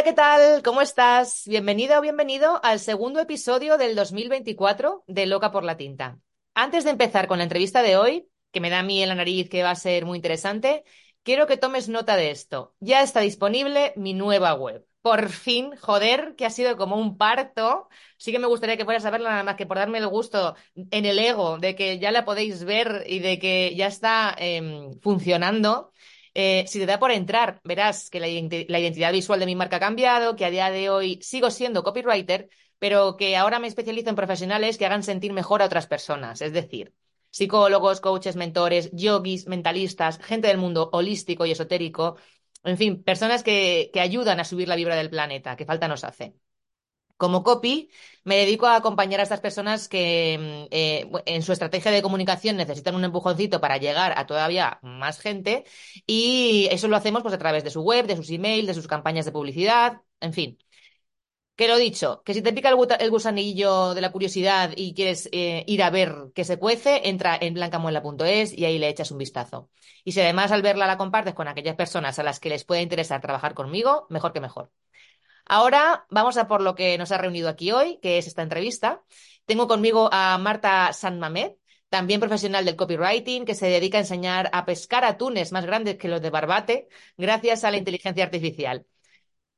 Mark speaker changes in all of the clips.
Speaker 1: Hola, ¿qué tal? ¿Cómo estás? Bienvenido o bienvenido al segundo episodio del 2024 de Loca por la Tinta. Antes de empezar con la entrevista de hoy, que me da a mí en la nariz que va a ser muy interesante, quiero que tomes nota de esto. Ya está disponible mi nueva web. Por fin, joder, que ha sido como un parto. Sí que me gustaría que fueras a verla nada más que por darme el gusto en el ego de que ya la podéis ver y de que ya está em, funcionando. Eh, si te da por entrar, verás que la, identidad visual de mi marca ha cambiado, que a día de hoy sigo siendo copywriter, pero que ahora me especializo en profesionales que hagan sentir mejor a otras personas, es decir, psicólogos, coaches, mentores, yogis, mentalistas, gente del mundo holístico y esotérico, en fin, personas que, que ayudan a subir la vibra del planeta, que falta nos hace. Como copy, me dedico a acompañar a estas personas que mm, eh, en su estrategia de comunicación necesitan un empujoncito para llegar a todavía más gente y eso lo hacemos pues a través de su web, de sus emails, de sus campañas de publicidad, en fin. Que lo dicho, que si te pica el, gusanillo de la curiosidad y quieres eh, ir a ver qué se cuece, entra en blancamuela.es y ahí le echas un vistazo. Y si además al verla la compartes con aquellas personas a las que les pueda interesar trabajar conmigo, mejor que mejor. Ahora vamos a por lo que nos ha reunido aquí hoy, que es esta entrevista. Tengo conmigo a Marta Sanmamed, también profesional del copywriting, que se dedica a enseñar a pescar atunes más grandes que los de Barbate gracias a la inteligencia artificial.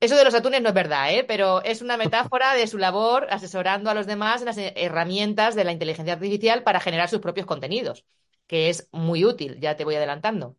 Speaker 1: Eso de los atunes no es verdad, ¿eh? pero es una metáfora de su labor asesorando a los demás en las herramientas de la inteligencia artificial para generar sus propios contenidos, que es muy útil, ya te voy adelantando.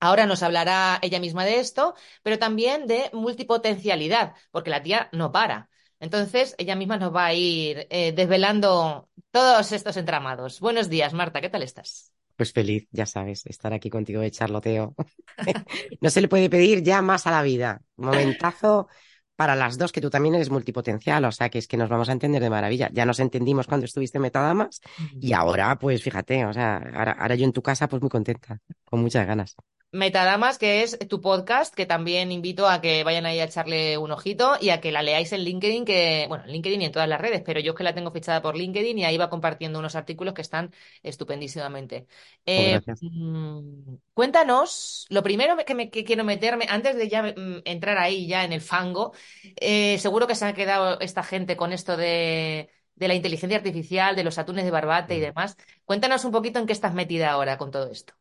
Speaker 1: Ahora nos hablará ella misma de esto, pero también de multipotencialidad, porque la tía no para. Entonces, ella misma nos va a ir eh, desvelando todos estos entramados. Buenos días, Marta, ¿qué tal estás?
Speaker 2: Pues feliz, ya sabes, estar aquí contigo de charloteo. no se le puede pedir ya más a la vida. Momentazo para las dos, que tú también eres multipotencial, o sea que es que nos vamos a entender de maravilla. Ya nos entendimos cuando estuviste en Metadamas y ahora, pues fíjate, o sea, ahora, ahora yo en tu casa, pues muy contenta, con muchas ganas.
Speaker 1: Metadamas, que es tu podcast, que también invito a que vayan ahí a echarle un ojito y a que la leáis en LinkedIn, que, bueno, en LinkedIn y en todas las redes, pero yo es que la tengo fichada por LinkedIn y ahí va compartiendo unos artículos que están estupendísimamente. Eh, mm, cuéntanos, lo primero que, me, quiero meterme, antes de ya mm, entrar ahí ya en el fango, eh, seguro que se ha quedado esta gente con esto de de la inteligencia artificial, de los atunes de barbate y mm. demás. Cuéntanos un poquito en qué estás metida ahora con todo esto.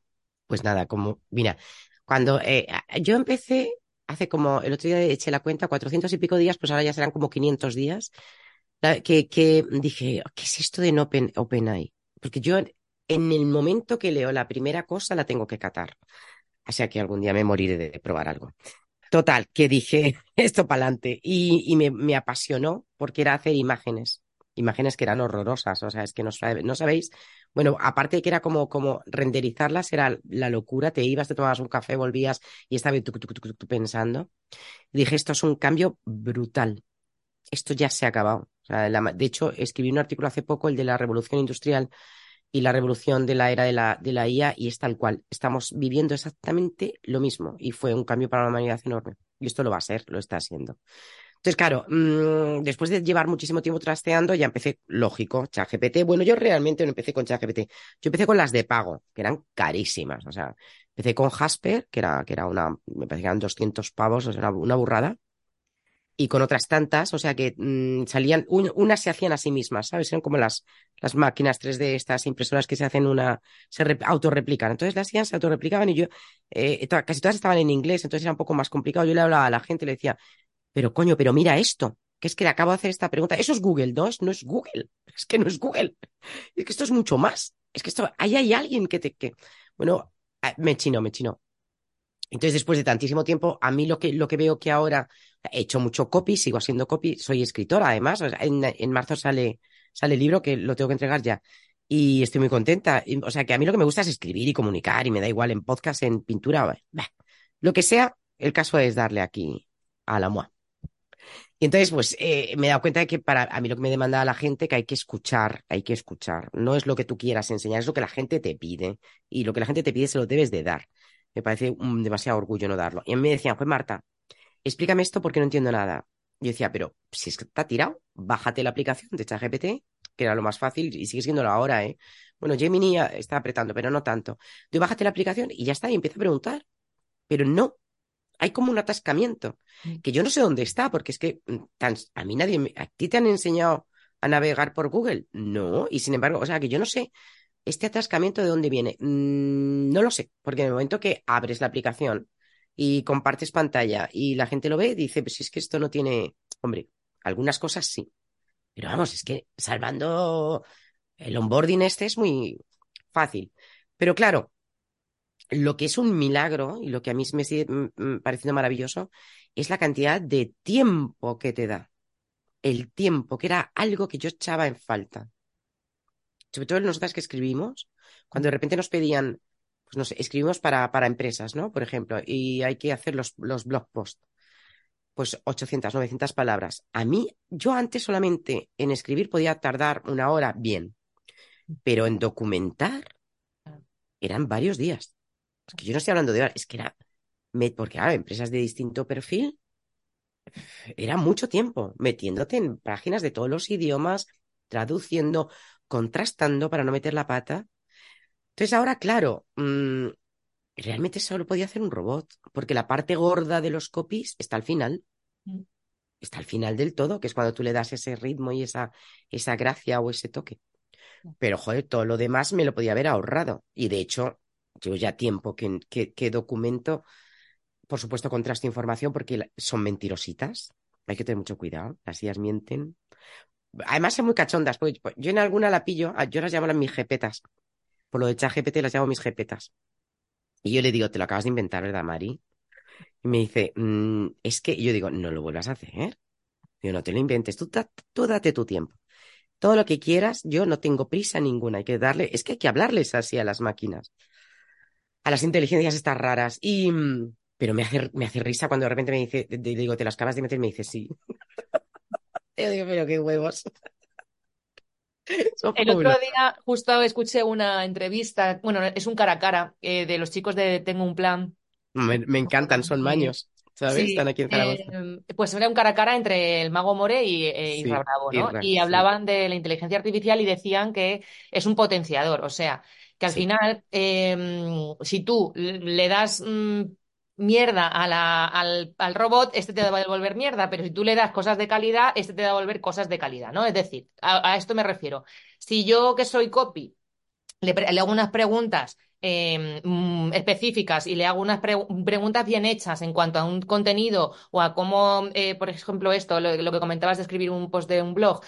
Speaker 2: Pues nada, como, mira, cuando eh, yo empecé, hace como, el otro día eché la cuenta, 400 y pico días, pues ahora ya serán como 500 días, que, dije, ¿qué es esto de Open, OpenAI? Porque yo en el momento que leo la primera cosa la tengo que catar. O sea que algún día me moriré de probar algo. Total, que dije esto para adelante y, me, apasionó porque era hacer imágenes, imágenes que eran horrorosas, o sea, es que no, no sabéis bueno, aparte de que era como, como renderizarlas, era la locura, te ibas, te tomabas un café, volvías y estaba pensando. dije, esto es un cambio brutal. Esto ya se ha acabado. de hecho, escribí un artículo hace poco, el de la revolución industrial y la revolución de la era de la, de la IA, y es tal cual. Estamos viviendo exactamente lo mismo y fue un cambio para la humanidad enorme. Y esto lo va a ser, lo está haciendo. Entonces, claro, mmm, después de llevar muchísimo tiempo trasteando, ya empecé, lógico, ChatGPT. Bueno, yo realmente no empecé con ChatGPT. Yo empecé con las de pago, que eran carísimas. O sea, empecé con Jasper, que era, que era una, me parece que eran 200 pavos, o sea, una, burrada. Y con otras tantas, o sea que mmm, salían, unas se hacían a sí mismas, ¿sabes? Eran como las, las máquinas 3D, estas impresoras que se hacen una, se autorreplican. Entonces las hacían, se autorreplicaban y yo, eh, casi todas estaban en inglés, entonces era un poco más complicado. Yo le hablaba a la gente, le decía, pero coño, pero mira esto, que es que le acabo de hacer esta pregunta. Eso es Google, no es, no es Google, es que no es Google, es que esto es mucho más, es que esto, ahí hay alguien que te, que, bueno, me chino, me chino. Entonces, después de tantísimo tiempo, a mí lo que, lo que veo que ahora he hecho mucho copy, sigo haciendo copy, soy escritora además, en, en marzo sale, sale el libro que lo tengo que entregar ya y estoy muy contenta. O sea, que a mí lo que me gusta es escribir y comunicar y me da igual en podcast, en pintura, lo que sea, el caso es darle aquí a la MOA. Y entonces, pues, eh, me he dado cuenta de que para a mí lo que me demanda la gente que hay que escuchar, hay que escuchar. No es lo que tú quieras enseñar, es lo que la gente te pide. Y lo que la gente te pide se lo debes de dar. Me parece un demasiado orgullo no darlo. Y a mí me decían, pues Marta, explícame esto porque no entiendo nada. Yo decía, pero si está tirado, bájate la aplicación de ChatGPT, que era lo más fácil y sigue siendo ahora, ¿eh? Bueno, Gemini está apretando, pero no tanto. Tú bájate la aplicación y ya está, y empieza a preguntar. Pero no, hay como un atascamiento, mm. que yo no sé dónde está, porque es que mm, a mí nadie, ¿a ti te han enseñado a navegar por Google? No, y sin embargo, o sea, que yo no sé este atascamiento de dónde viene. Mm, no lo sé, porque en el momento que abres la aplicación y compartes pantalla y la gente lo ve, dice, pues es que esto no tiene, hombre, algunas cosas sí. Pero vamos, es que salvando el onboarding este es muy fácil. Pero claro, lo que es un milagro y lo que a mí me sigue mm, mm, pareciendo maravilloso es la cantidad de tiempo que te da. El tiempo, que era algo que yo echaba en falta. Sobre todo en nosotras que escribimos, cuando de repente nos pedían pues no sé, escribimos para, para empresas, ¿no? Por ejemplo, y hay que hacer los, los blog posts. Pues 800, 900 palabras. A mí, yo antes solamente en escribir podía tardar una hora bien, pero en documentar eran varios días. Es que yo no estoy hablando de horas, es que era, porque claro, empresas de distinto perfil, era mucho tiempo metiéndote en páginas de todos los idiomas, traduciendo, contrastando para no meter la pata. Entonces ahora, claro, mmm, realmente solo podía hacer un robot, porque la parte gorda de los copies está al final. Mm. Está al final del todo, que es cuando tú le das ese ritmo y esa, esa gracia o ese toque. Mm. Pero, joder, todo lo demás me lo podía haber ahorrado. Y de hecho, yo ya tiempo que, que, documento, por supuesto, contrasto información porque son mentirositas. Hay que tener mucho cuidado. Las sillas mienten. Además, son muy cachondas. Pues, yo en alguna la pillo, yo las llamo las mis jepetas por lo de ChatGPT las llamo mis jepetas. Y yo le digo, te lo acabas de inventar, ¿verdad, Mari? Y me dice, mm, es que yo digo, no lo vuelvas a hacer. Yo no te lo inventes, tú, tú date tu tiempo. Todo lo que quieras, yo no tengo prisa ninguna. Hay que darle, es que hay que hablarles así a las máquinas, a las inteligencias estas raras. Y, mm, pero me hace, me hace risa cuando de repente me dice, digo, te las acabas de meter y me dice, sí. yo digo, pero qué huevos.
Speaker 1: El otro día justo escuché una entrevista, bueno, es un cara a cara eh, de los chicos de Tengo un plan.
Speaker 2: Me, encantan, son maños. ¿Sabes? Están aquí en Zaragoza.
Speaker 1: Eh, pues era un cara a cara entre el mago More y, eh, Bravo, ¿no? Y, hablaban de la inteligencia artificial y decían que es un potenciador, o sea, que al final, em, si tú le das mm, mierda al, robot, este te va a devolver mierda, pero si tú le das cosas de calidad, este te va a devolver cosas de calidad, ¿no? Es decir, a, esto me refiero. Si yo que soy copy, le, hago unas preguntas em, mm, específicas y le hago unas preguntas bien hechas en cuanto a un contenido o a cómo, eh, por ejemplo, esto, lo, que comentabas de escribir un post de un blog,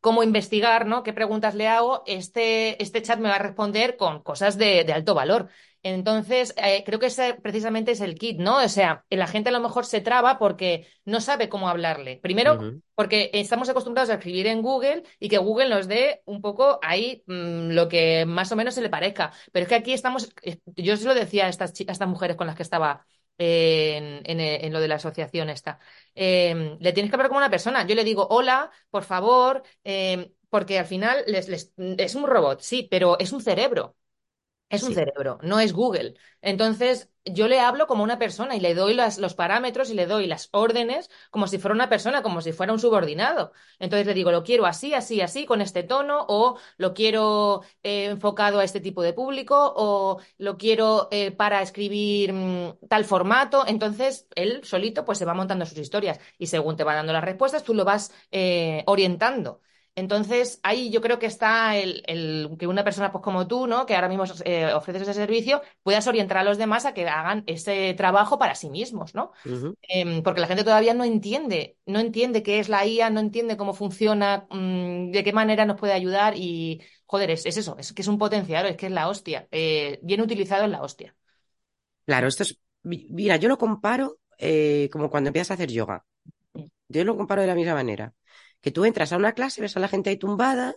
Speaker 1: cómo investigar, ¿no? ¿Qué preguntas le hago? Este, este chat me va a responder con cosas de, de alto valor. Entonces, eh, creo que ese precisamente es el kit, ¿no? O sea, la gente a lo mejor se traba porque no sabe cómo hablarle. Primero, porque estamos acostumbrados a escribir en Google y que Google nos dé un poco ahí mm, lo que más o menos se le parezca. Pero es que aquí estamos, yo se lo decía a estas, estas mujeres con las que estaba en, en, lo de la asociación esta. Em, le tienes que hablar como una persona. Yo le digo, hola, por favor, em, porque al final es un robot, sí, pero es un cerebro. Es un cerebro, no es Google. Entonces, yo le hablo como una persona y le doy las, los parámetros y le doy las órdenes como si fuera una persona, como si fuera un subordinado. Entonces le digo, lo quiero así, así, así, con este tono, o lo quiero eh, enfocado a este tipo de público, o lo quiero eh, para escribir mm, tal formato. Entonces, él solito pues se va montando sus historias y según te va dando las respuestas, tú lo vas eh, orientando. Entonces, ahí yo creo que está el, el- que una persona pues, como tú, ¿no? Que ahora mismo eh, ofreces ese servicio, puedas orientar a los demás a que hagan ese trabajo para sí mismos, ¿no? Em, porque la gente todavía no entiende, no entiende qué es la IA, no entiende cómo funciona, mm, de qué manera nos puede ayudar y, joder, es, es eso, es que es un potencial, es que es la hostia. Eh, bien utilizado es la hostia.
Speaker 2: Claro, esto es, mi- mira, yo lo comparo eh, como cuando empiezas a hacer yoga. Yo lo comparo de la misma manera. Que tú entras a una clase, ves a la gente ahí tumbada,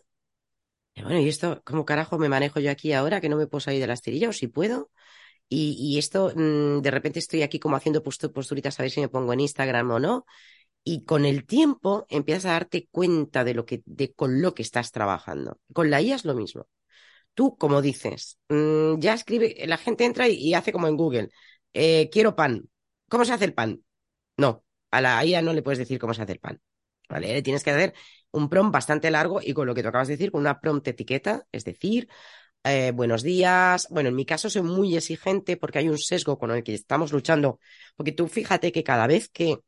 Speaker 2: y bueno, ¿y esto cómo carajo me manejo yo aquí ahora que no me puedo salir de la esterilla o si puedo? Y, y esto, mm, de repente estoy aquí como haciendo postu- posturitas a ver si me pongo en Instagram o no. Y con el tiempo empiezas a darte cuenta de lo que, de con lo que estás trabajando. Con la IA es lo mismo. Tú, como dices, mm, ya escribe, la gente entra y, y hace como en Google, eh, quiero pan. ¿Cómo se hace el pan? No, a la IA no le puedes decir cómo se hace el pan. ¿Vale? Le tienes que hacer un prompt bastante largo y con lo que tú acabas de decir, con una prompt etiqueta, es decir, eh, buenos días. Bueno, en mi caso soy muy exigente porque hay un sesgo con el que estamos luchando. Porque tú fíjate que cada vez que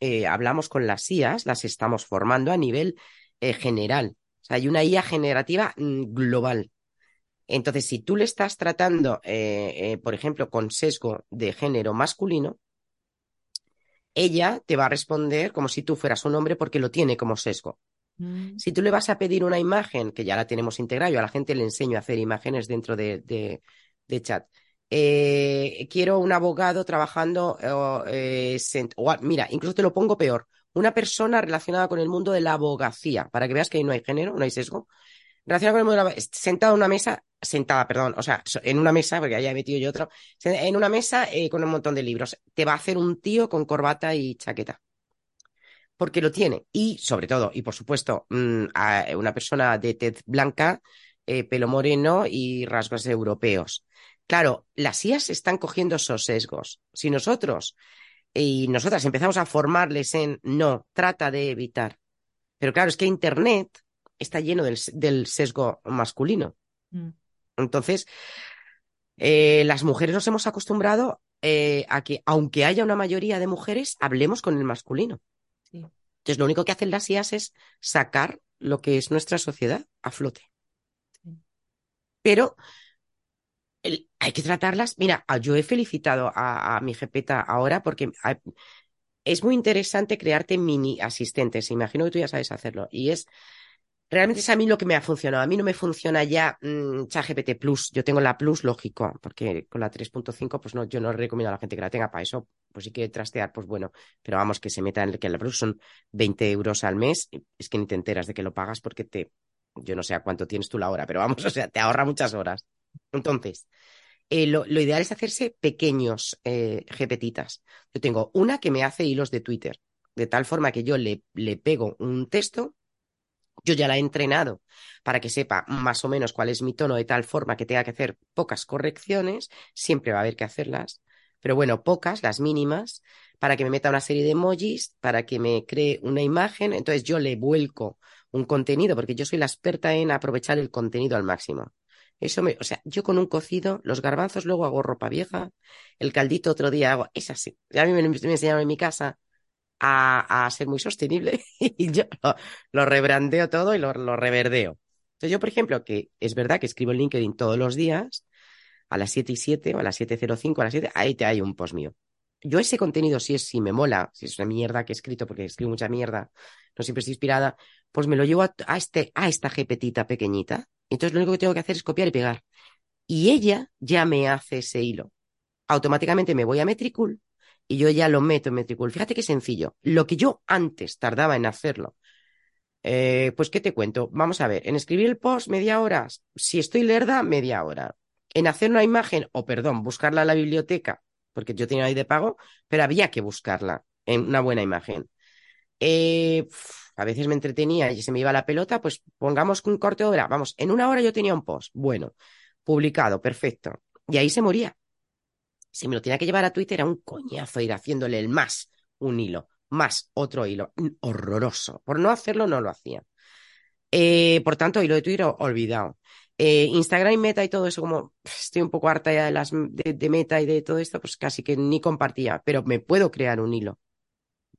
Speaker 2: eh, hablamos con las IAs, las estamos formando a nivel eh, general. O sea, hay una IA generativa mm, global. Entonces, si tú le estás tratando, por ejemplo, con sesgo de género masculino, ella te va a responder como si tú fueras un hombre porque lo tiene como sesgo.
Speaker 1: Mm.
Speaker 2: Si tú le vas a pedir una imagen, que ya la tenemos integrada, yo a la gente le enseño a hacer imágenes dentro de, de- de chat. Eh, quiero un abogado trabajando, eh, o a- mira, incluso te lo pongo peor, una persona relacionada con el mundo de la abogacía, para que veas que ahí no hay género, no hay sesgo, relacionada con el mundo en una mesa, sentada, perdón, o sea, en una mesa, porque ya he metido yo otro, en una mesa eh, con un montón de libros, te va a hacer un tío con corbata y chaqueta porque lo tiene. Y sobre todo, y por supuesto, mm, a una persona de tez blanca, eh, pelo moreno y rasgos europeos. Claro, las IAS están cogiendo esos sesgos. Si nosotros y nosotras empezamos a formarles en no, trata de evitar. Pero claro, es que Internet está lleno del, del sesgo masculino.
Speaker 1: Mm.
Speaker 2: Entonces, eh, las mujeres nos hemos acostumbrado eh, a que, aunque haya una mayoría de mujeres, hablemos con el masculino.
Speaker 1: Sí.
Speaker 2: Entonces, lo único que hacen las IAS es sacar lo que es nuestra sociedad a flote.
Speaker 1: Sí.
Speaker 2: Pero el- hay que tratarlas. Mira, yo he felicitado a, a mi jepeta ahora porque es muy interesante crearte mini asistentes. Imagino que tú ya sabes hacerlo. Y es realmente es a mí lo que me ha funcionado. A mí no me funciona ya mm, ChatGPT Plus. Yo tengo la Plus, lógico, porque con la 3.5, pues no, yo no recomiendo a la gente que la tenga para eso. Pues si quiere trastear, pues bueno. Pero vamos, que se meta en el que la Plus son 20 euros al mes. Es que ni te enteras de que lo pagas porque te. Yo no sé a cuánto tienes tú la hora, pero vamos, o sea, te ahorra muchas horas. Entonces, eh, lo, lo ideal es hacerse pequeños eh, GPTitas. Yo tengo una que me hace hilos de Twitter, de tal forma que yo le, le pego un texto yo ya la he entrenado para que sepa más o menos cuál es mi tono de tal forma que tenga que hacer pocas correcciones, siempre va a haber que hacerlas, pero bueno, pocas, las mínimas, para que me meta una serie de emojis, para que me cree una imagen, entonces yo le vuelco un contenido, porque yo soy la experta en aprovechar el contenido al máximo. Eso me, o sea, yo con un cocido, los garbanzos luego hago ropa vieja, el caldito otro día hago, es así. A mí me, me enseñaron en mi casa a, ser muy sostenible y yo lo, rebrandeo todo y lo, reverdeo. Entonces yo, por ejemplo, que es verdad que escribo en LinkedIn todos los días, a las 7 y 7 o a las 7.05, a las 7, ahí te hay un post mío. Yo ese contenido, si es, si me mola, si es una mierda que he escrito, porque escribo mucha mierda, no siempre estoy inspirada, pues me lo llevo a, este, a esta GPTita pequeñita. Entonces lo único que tengo que hacer es copiar y pegar. Y ella ya me hace ese hilo. Automáticamente me voy a Metricool y yo ya lo meto en Metricool. Fíjate qué sencillo. Lo que yo antes tardaba en hacerlo. Eh, pues, ¿qué te cuento? Vamos a ver, en escribir el post media hora, si estoy lerda, media hora. En hacer una imagen, o perdón, buscarla en la biblioteca, porque yo tenía ahí de pago, pero había que buscarla en una buena imagen. Eh, a veces me entretenía y se me iba la pelota, pues pongamos un corte de hora. Vamos, en una hora yo tenía un post, bueno, publicado, perfecto. Y ahí se moría. Si me lo tenía que llevar a Twitter, era un coñazo ir haciéndole el más un hilo, más otro hilo. Horroroso. Por no hacerlo, no lo hacía. Eh, por tanto, hilo de Twitter olvidado. Eh, Instagram y Meta y todo eso, como estoy un poco harta ya de, las, de, Meta y de todo esto, pues casi que ni compartía, pero me puedo crear un hilo.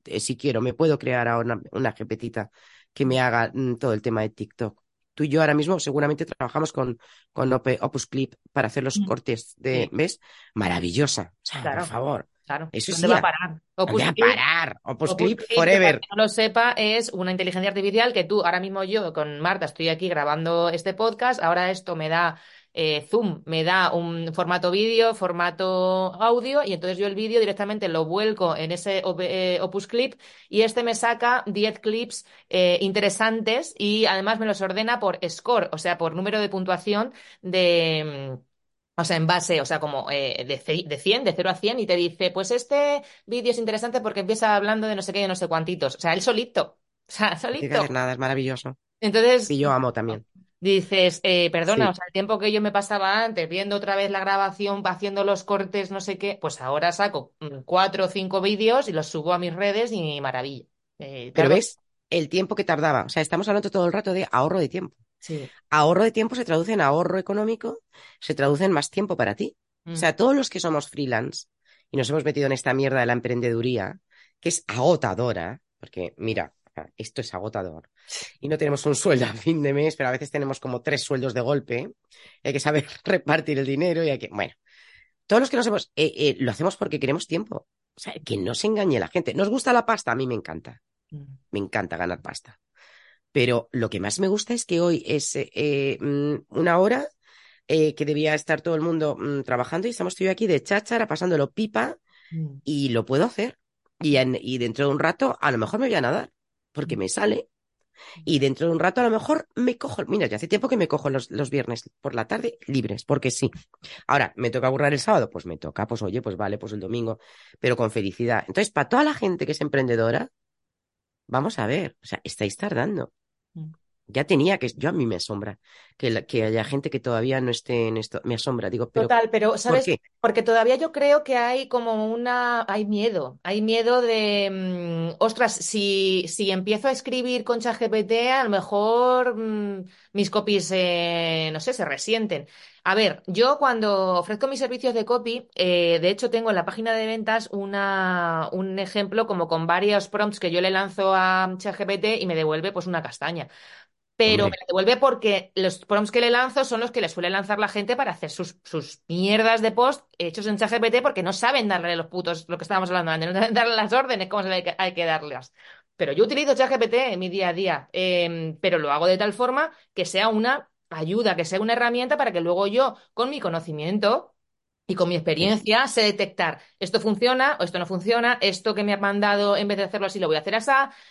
Speaker 2: Eh, si quiero, me puedo crear ahora una, GPTita que me haga mm, todo el tema de TikTok. Tú y yo ahora mismo seguramente trabajamos con, con Opus Clip para hacer los cortes de,
Speaker 1: Sí.
Speaker 2: ¿ves? Maravillosa. O sea,
Speaker 1: Claro.
Speaker 2: por favor.
Speaker 1: Claro.
Speaker 2: Eso
Speaker 1: ¿Dónde
Speaker 2: sí,
Speaker 1: va a parar?
Speaker 2: ¿Dónde
Speaker 1: Opus
Speaker 2: a
Speaker 1: Clip-
Speaker 2: parar? Opus
Speaker 1: Opus
Speaker 2: Clip
Speaker 1: Clip, que
Speaker 2: forever.
Speaker 1: quien no lo sepa, es una inteligencia artificial que tú, ahora mismo yo con Marta estoy aquí grabando este podcast, ahora esto me da eh, Zoom, me da un formato vídeo, formato audio, y entonces yo el vídeo directamente lo vuelco en ese op- eh, Opus Clip y este me saca 10 clips eh, interesantes y además me los ordena por score, o sea, por número de puntuación de... mm, O sea, en base, o sea, como eh, de, de 100, de 0 a 100, y te dice, pues este vídeo es interesante porque empieza hablando de no sé qué, de no sé cuantitos. O sea, él solito. O sea, solito.
Speaker 2: nada, es maravilloso.
Speaker 1: Entonces,
Speaker 2: Y yo amo también.
Speaker 1: Dices, eh, perdona,
Speaker 2: Sí.
Speaker 1: o sea, el tiempo que yo me pasaba antes viendo otra vez la grabación, haciendo los cortes, no sé qué, pues ahora saco mm, cuatro o cinco vídeos y los subo a mis redes y maravilla. Eh,
Speaker 2: Pero ves el tiempo que tardaba. O sea, estamos hablando todo el rato de ahorro de tiempo.
Speaker 1: Sí.
Speaker 2: Ahorro de tiempo se traduce en ahorro económico, se traduce en más tiempo para ti.
Speaker 1: Mm.
Speaker 2: O sea, todos los que somos freelance y nos hemos metido en esta mierda de la emprendeduría, que es agotadora, porque mira, esto es agotador. Y no tenemos un sueldo a fin de mes, pero a veces tenemos como tres sueldos de golpe. Hay que saber repartir el dinero y hay que, bueno, todos los que nos hemos, eh, eh, lo hacemos porque queremos tiempo. O sea, que no se engañe la gente. ¿Nos gusta la pasta? A mí me encanta.
Speaker 1: Mm.
Speaker 2: Me encanta ganar pasta. Pero lo que más me gusta es que hoy es eh, mm, una hora que debía estar todo el mundo mm, trabajando y estamos tú aquí de cháchara, pasándolo pipa y lo puedo hacer. Y, en- y dentro de un rato a lo mejor me voy a nadar porque me sale. Y dentro de un rato a lo mejor me cojo, mira, ya hace tiempo que me cojo los, los viernes por la tarde libres, porque sí. Ahora, ¿me toca burrar el sábado? Pues me toca, pues oye, pues vale, pues el domingo, pero con felicidad. Entonces, para toda la gente que es emprendedora, vamos a ver, o sea, estáis tardando. Ya tenía que, yo a mí me asombra que, la- que haya gente que todavía no esté en esto, me asombra, digo, pero
Speaker 1: Total, pero
Speaker 2: ¿por
Speaker 1: ¿sabes?
Speaker 2: qué?
Speaker 1: Porque todavía yo creo que hay como una, hay miedo, hay miedo de, mm, ostras, si, si empiezo a escribir con ChatGPT, a lo mejor mm, mis copies, eh, no sé, se resienten. A ver, yo cuando ofrezco mis servicios de copy, eh, de hecho tengo en la página de ventas una, un ejemplo como con varios prompts que yo le lanzo a ChatGPT y me devuelve pues una castaña. Pero
Speaker 2: Hombre.
Speaker 1: me la devuelve porque los prompts que le lanzo son los que le suele lanzar la gente para hacer sus, sus mierdas de post hechos en ChatGPT porque no saben darle los putos, lo que estábamos hablando antes, no saben darle las órdenes, cómo se le hay que, hay que darlas. Pero yo utilizo ChatGPT en mi día a día, eh, pero lo hago de tal forma que sea una ayuda, que sea una herramienta para que luego yo, con mi conocimiento, y con mi experiencia sé detectar esto funciona o esto no funciona, esto que me ha mandado en vez de hacerlo así lo voy a hacer así,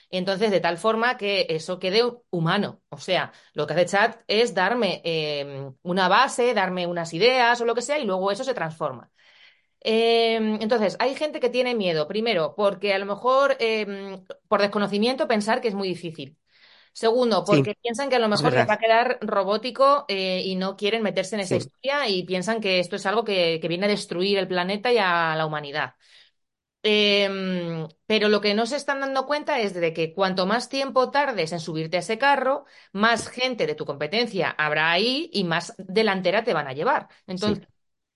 Speaker 1: entonces de tal forma que eso quede humano. O sea, lo que hace chat es darme eh, una base, darme unas ideas o lo que sea y luego eso se transforma. Eh, entonces, hay gente que tiene miedo, primero, porque a lo mejor eh, por desconocimiento pensar que es muy difícil. Segundo,
Speaker 2: Sí,
Speaker 1: porque piensan que a lo mejor les va a quedar robótico eh, y no quieren meterse en esa
Speaker 2: Sí,
Speaker 1: historia y piensan que esto es algo que, que viene a destruir el planeta y a la humanidad. Em, pero lo que no se están dando cuenta es de que cuanto más tiempo tardes en subirte a ese carro, más gente de tu competencia habrá ahí y más delantera te van a llevar.
Speaker 2: sí.
Speaker 1: Entonces,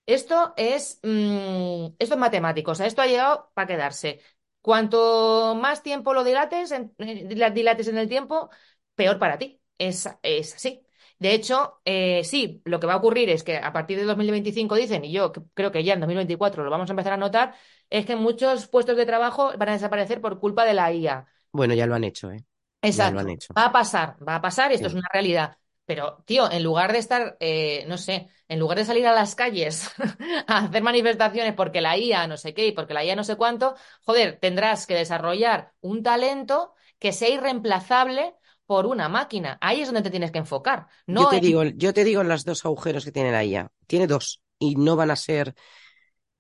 Speaker 1: esto es, mm, esto es matemático, o sea, esto ha llegado para quedarse. Cuanto más tiempo lo dilates en, eh, dila- dilates en el tiempo, peor para ti. Es, es así. De hecho, eh, sí, lo que va a ocurrir es que a partir de 2025 dicen, y yo creo que ya en 2024 lo vamos a empezar a notar, es que muchos puestos de trabajo van a desaparecer por culpa de la IA.
Speaker 2: Bueno, ya lo han hecho, ¿eh? Ya lo han
Speaker 1: Exacto.
Speaker 2: hecho.
Speaker 1: Va a pasar, va a pasar y esto es una realidad. Pero, tío, en lugar de estar, eh, no sé, en lugar de salir a las calles a hacer manifestaciones porque la IA no sé qué y porque la IA no sé cuánto, joder, tendrás que desarrollar un talento que sea irreemplazable por una máquina. Ahí es donde te tienes que enfocar.
Speaker 2: Yo
Speaker 1: No
Speaker 2: te
Speaker 1: en...
Speaker 2: digo, yo te digo los dos agujeros que tiene la IA. Tiene dos y no van a ser,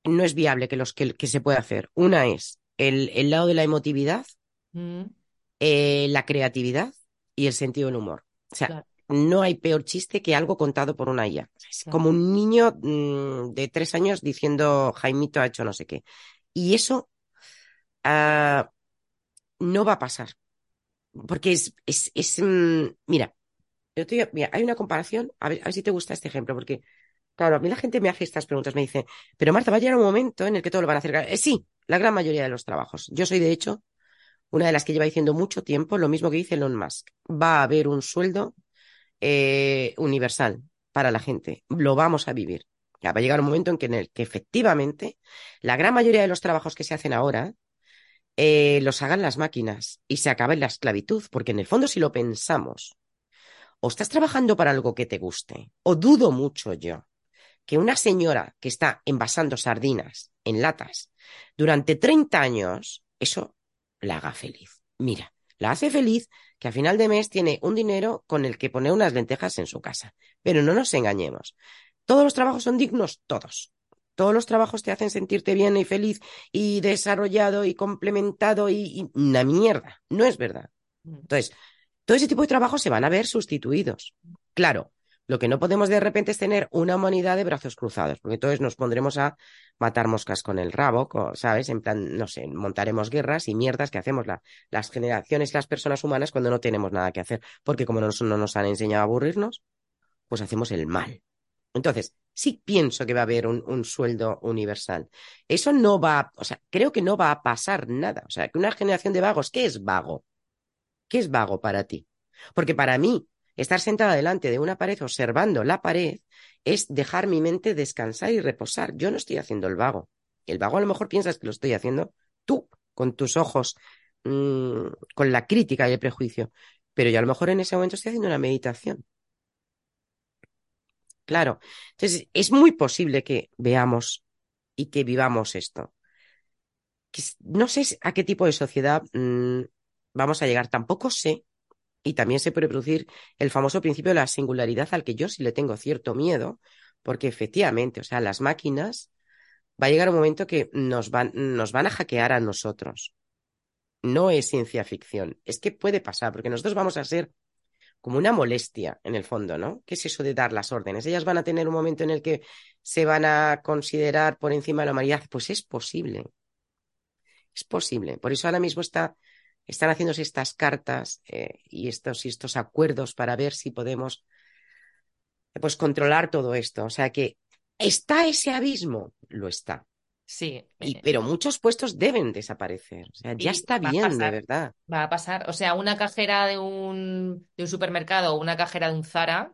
Speaker 2: no es viable que los que, que se pueda hacer. Una es el, el lado de la emotividad,
Speaker 1: Mm,
Speaker 2: eh, la creatividad y el sentido del humor. O sea,
Speaker 1: claro,
Speaker 2: no hay peor chiste que algo contado por una IA. Es
Speaker 1: claro.
Speaker 2: como un niño mm, de tres años diciendo Jaimito ha hecho no sé qué. Y eso ah, no va a pasar. Porque es, es, es mm, mira, yo te mira, hay una comparación, a ver, a ver si te gusta este ejemplo, porque Claro, a mí la gente me hace estas preguntas, me dice, pero Marta, va a llegar un momento en el que todo lo van a hacer. Eh, sí, la gran mayoría de los trabajos. Yo soy, de hecho, una de las que lleva diciendo mucho tiempo, lo mismo que dice Elon Musk. Va a haber un sueldo eh, universal para la gente. Lo vamos a vivir. Ya va a llegar un momento en que, en el que efectivamente la gran mayoría de los trabajos que se hacen ahora eh, los hagan las máquinas y se acabe la esclavitud, porque en el fondo si lo pensamos, o estás trabajando para algo que te guste, o dudo mucho yo que una señora que está envasando sardinas en latas durante 30 años, eso la haga feliz. Mira, la hace feliz que a final de mes tiene un dinero con el que poner unas lentejas en su casa. Pero no nos engañemos. Todos los trabajos son dignos, todos. Todos los trabajos te hacen sentirte bien y feliz y desarrollado y complementado y, y una mierda. No es verdad. Mm. Entonces, todo ese tipo de trabajos se van a ver sustituidos. Claro, lo que no podemos de repente es tener una humanidad de brazos cruzados, porque entonces nos pondremos a matar moscas con el rabo, ¿sabes? En plan, no sé, montaremos guerras y mierdas que hacemos la, las generaciones, las personas humanas cuando no tenemos nada que hacer, porque como no, no nos han enseñado a aburrirnos, pues hacemos el mal. Entonces, sí pienso que va a haber un, sueldo universal. Eso no va, o sea, creo que no va a pasar nada. O sea, que una generación de vagos, ¿qué es vago? ¿Qué es vago para ti? Porque para mí, Estar sentada delante de una pared observando la pared es dejar mi mente descansar y reposar. Yo no estoy haciendo el vago. El vago a lo mejor piensas que lo estoy haciendo tú, con tus ojos, mmm, con la crítica y el prejuicio. Pero yo a lo mejor en ese momento estoy haciendo una meditación. Claro. Entonces, es muy posible que veamos y que vivamos esto. No sé a qué tipo de sociedad mmm, vamos a llegar. Tampoco sé y también se puede producir el famoso principio de la singularidad al que yo sí le tengo cierto miedo, porque efectivamente, o sea, las máquinas va a llegar un momento que nos van, nos van a hackear a nosotros. No es ciencia ficción, es que puede pasar, porque nosotros vamos a ser como una molestia en el fondo, ¿no? ¿Qué es eso de dar las órdenes? Ellas van a tener un momento en el que se van a considerar por encima de la humanidad. Pues es posible. Es posible. Por eso ahora mismo está están haciéndose estas cartas eh, y, estos, y estos acuerdos para ver si podemos pues controlar todo esto. O sea que está ese abismo, lo está.
Speaker 1: Sí.
Speaker 2: Y, pero muchos puestos deben desaparecer. O sea, ya está bien, de verdad.
Speaker 1: Va a pasar. O sea, una cajera de un, de un supermercado o una cajera de un Zara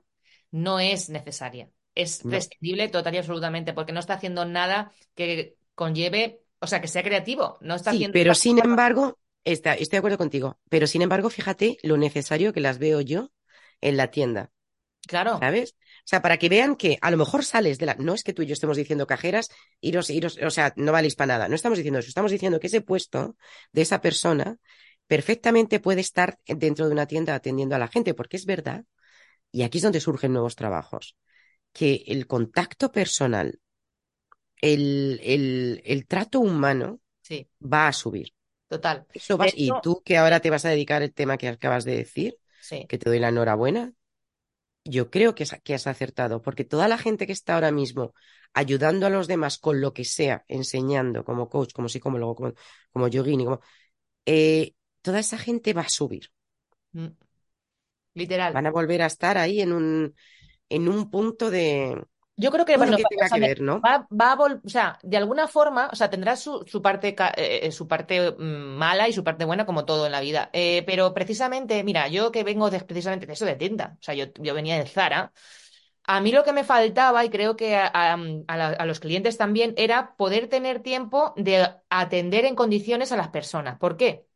Speaker 1: no es necesaria. Es prescindible total y absolutamente, porque no está haciendo nada que conlleve, o sea, que sea creativo. No está
Speaker 2: sí,
Speaker 1: haciendo.
Speaker 2: Pero sin embargo, Está, estoy de acuerdo contigo, pero sin embargo, fíjate lo necesario que las veo yo en la tienda.
Speaker 1: Claro.
Speaker 2: ¿Sabes? O sea, para que vean que a lo mejor sales de la. No es que tú y yo estemos diciendo cajeras, iros, iros, o sea, no valéis para nada. No estamos diciendo eso. Estamos diciendo que ese puesto de esa persona perfectamente puede estar dentro de una tienda atendiendo a la gente, porque es verdad. Y aquí es donde surgen nuevos trabajos. Que el contacto personal, el, el, el trato humano
Speaker 1: sí.
Speaker 2: va a subir.
Speaker 1: Total.
Speaker 2: Eso vas, y tú que ahora te vas a dedicar al tema que acabas de decir,
Speaker 1: sí.
Speaker 2: que te doy la enhorabuena, yo creo que, que has acertado, porque toda la gente que está ahora mismo ayudando a los demás con lo que sea, enseñando como coach, como psicólogo, como, como yogini, como, eh, toda esa gente va a subir.
Speaker 1: Mm. Literal.
Speaker 2: Van a volver a estar ahí en un, en un punto de,
Speaker 1: yo creo que, bueno,
Speaker 2: que tenga que ver, ¿no?
Speaker 1: va, va, a vol o sea, de alguna forma, o sea, tendrá su, su parte, eh, su parte mm, mala y su parte buena, como todo en la vida. Eh, pero precisamente, mira, yo que vengo de, precisamente de eso de tienda, o sea, yo, yo venía de Zara. A mí lo que me faltaba, y creo que a, a, a, la, a, los clientes también, era poder tener tiempo de atender en condiciones a las personas. ¿Por qué?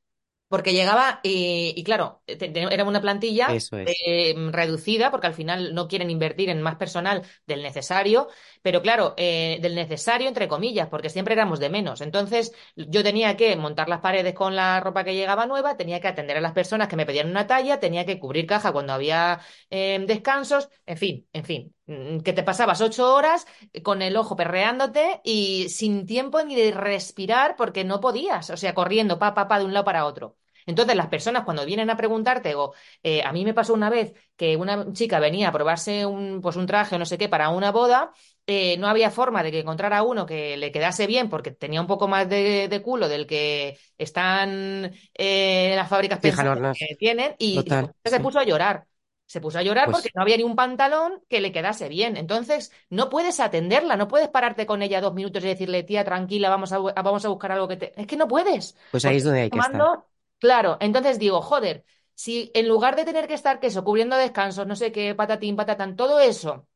Speaker 1: Porque llegaba y, y claro, era una plantilla
Speaker 2: es.
Speaker 1: eh, reducida, porque al final no quieren invertir en más personal del necesario, pero claro, eh, del necesario entre comillas, porque siempre éramos de menos. Entonces yo tenía que montar las paredes con la ropa que llegaba nueva, tenía que atender a las personas que me pedían una talla, tenía que cubrir caja cuando había eh, descansos, en fin, en fin mm, que te pasabas ocho horas con el ojo perreándote y sin tiempo ni de respirar porque no podías, o sea, corriendo pa, pa, pa de un lado para otro. Entonces, las personas cuando vienen a preguntarte, o eh, a mí me pasó una vez que una chica venía a probarse un, pues un traje o no sé qué para una boda, eh, no había forma de que encontrara uno que le quedase bien porque tenía un poco más de, de culo del que están eh, las fábricas
Speaker 2: pensadas
Speaker 1: que tienen y Total, se sí. puso a llorar. Se puso a llorar pues... porque no había ni un pantalón que le quedase bien. Entonces, no puedes atenderla, no puedes pararte con ella dos minutos y decirle, tía, tranquila, vamos a, vamos a buscar algo que te. Es que no puedes.
Speaker 2: Pues ahí es donde hay que estar
Speaker 1: Claro, entonces digo, joder, si en lugar de tener que estar queso cubriendo descansos, no sé qué, patatín, patatán, todo eso,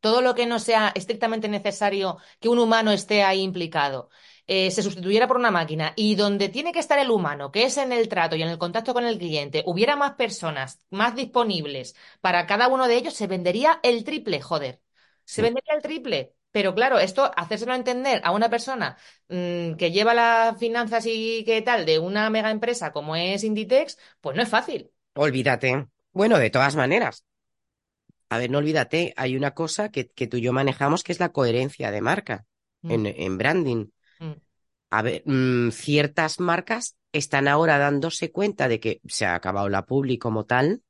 Speaker 1: todo lo que no sea estrictamente necesario que un humano esté ahí implicado, eh, se sustituyera por una máquina y donde tiene que estar el humano, que es en el trato y en el contacto con el cliente, hubiera más personas más disponibles para cada uno de ellos, se vendería el triple, joder. Se vendería el triple. Pero claro, esto, hacérselo entender a una persona mm, que lleva las finanzas y qué tal de una mega empresa como es Inditex, pues no es fácil.
Speaker 2: Olvídate. Bueno, de todas maneras, a ver, no olvídate, hay una cosa que, que tú y yo manejamos que es la coherencia de marca
Speaker 1: Mm,
Speaker 2: en, en branding.
Speaker 1: mm,
Speaker 2: A ver, mm, ciertas marcas están ahora dándose cuenta de que se ha acabado la publi como tal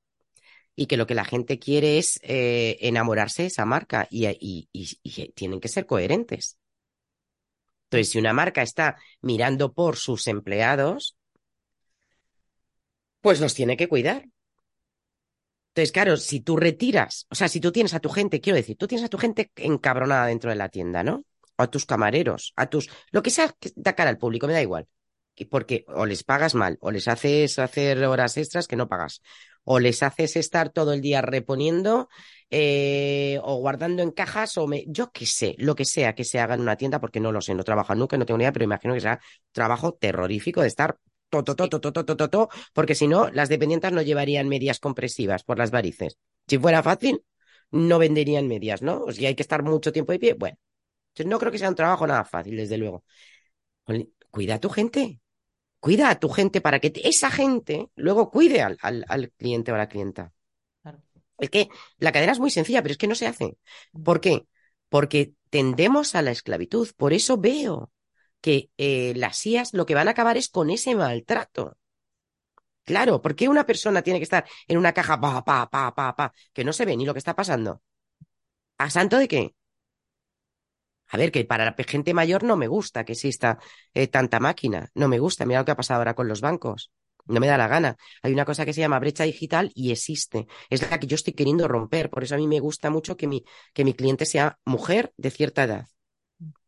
Speaker 2: y que lo que la gente quiere es eh, enamorarse de esa marca y, y- y- tienen que ser coherentes. Entonces, si una marca está mirando por sus empleados, pues los tiene que cuidar. Entonces, claro, si tú retiras, o sea, si tú tienes a tu gente, quiero decir, tú tienes a tu gente encabronada dentro de la tienda, ¿no? O a tus camareros, a tus, lo que sea da cara al público, me da igual porque o les pagas mal, o les haces hacer horas extras que no pagas, o les haces estar todo el día reponiendo eh, o guardando en cajas, o me, yo qué sé, lo que sea que se haga en una tienda, porque no lo sé, no trabajo nunca, no tengo ni idea, pero imagino que será trabajo terrorífico de estar To, to, to, porque si no, las dependientes no llevarían medias compresivas por las varices. Si fuera fácil, no venderían medias, ¿no? O hay que estar mucho tiempo de pie. Bueno, no creo que sea un trabajo nada fácil, desde luego. Cuida a tu gente cuida a tu gente para que te- esa gente luego cuide al, al, al cliente o a la clienta.
Speaker 1: claro.
Speaker 2: Es que la cadena es muy sencilla, pero es que no se hace. ¿Por qué? Porque tendemos a la esclavitud. Por eso veo que eh, las IAS lo que van a acabar es con ese maltrato. Claro, ¿por qué una persona tiene que estar en una caja pa, pa, pa, pa, pa, que no se ve ni lo que está pasando? ¿A santo de qué? A ver, que para la gente mayor no me gusta que exista eh, tanta máquina. No me gusta. Mira lo que ha pasado ahora con los bancos. No me da la gana. Hay una cosa que se llama brecha digital y existe. Es la que yo estoy queriendo romper. Por eso a mí me gusta mucho que mi, que mi cliente sea mujer de cierta edad.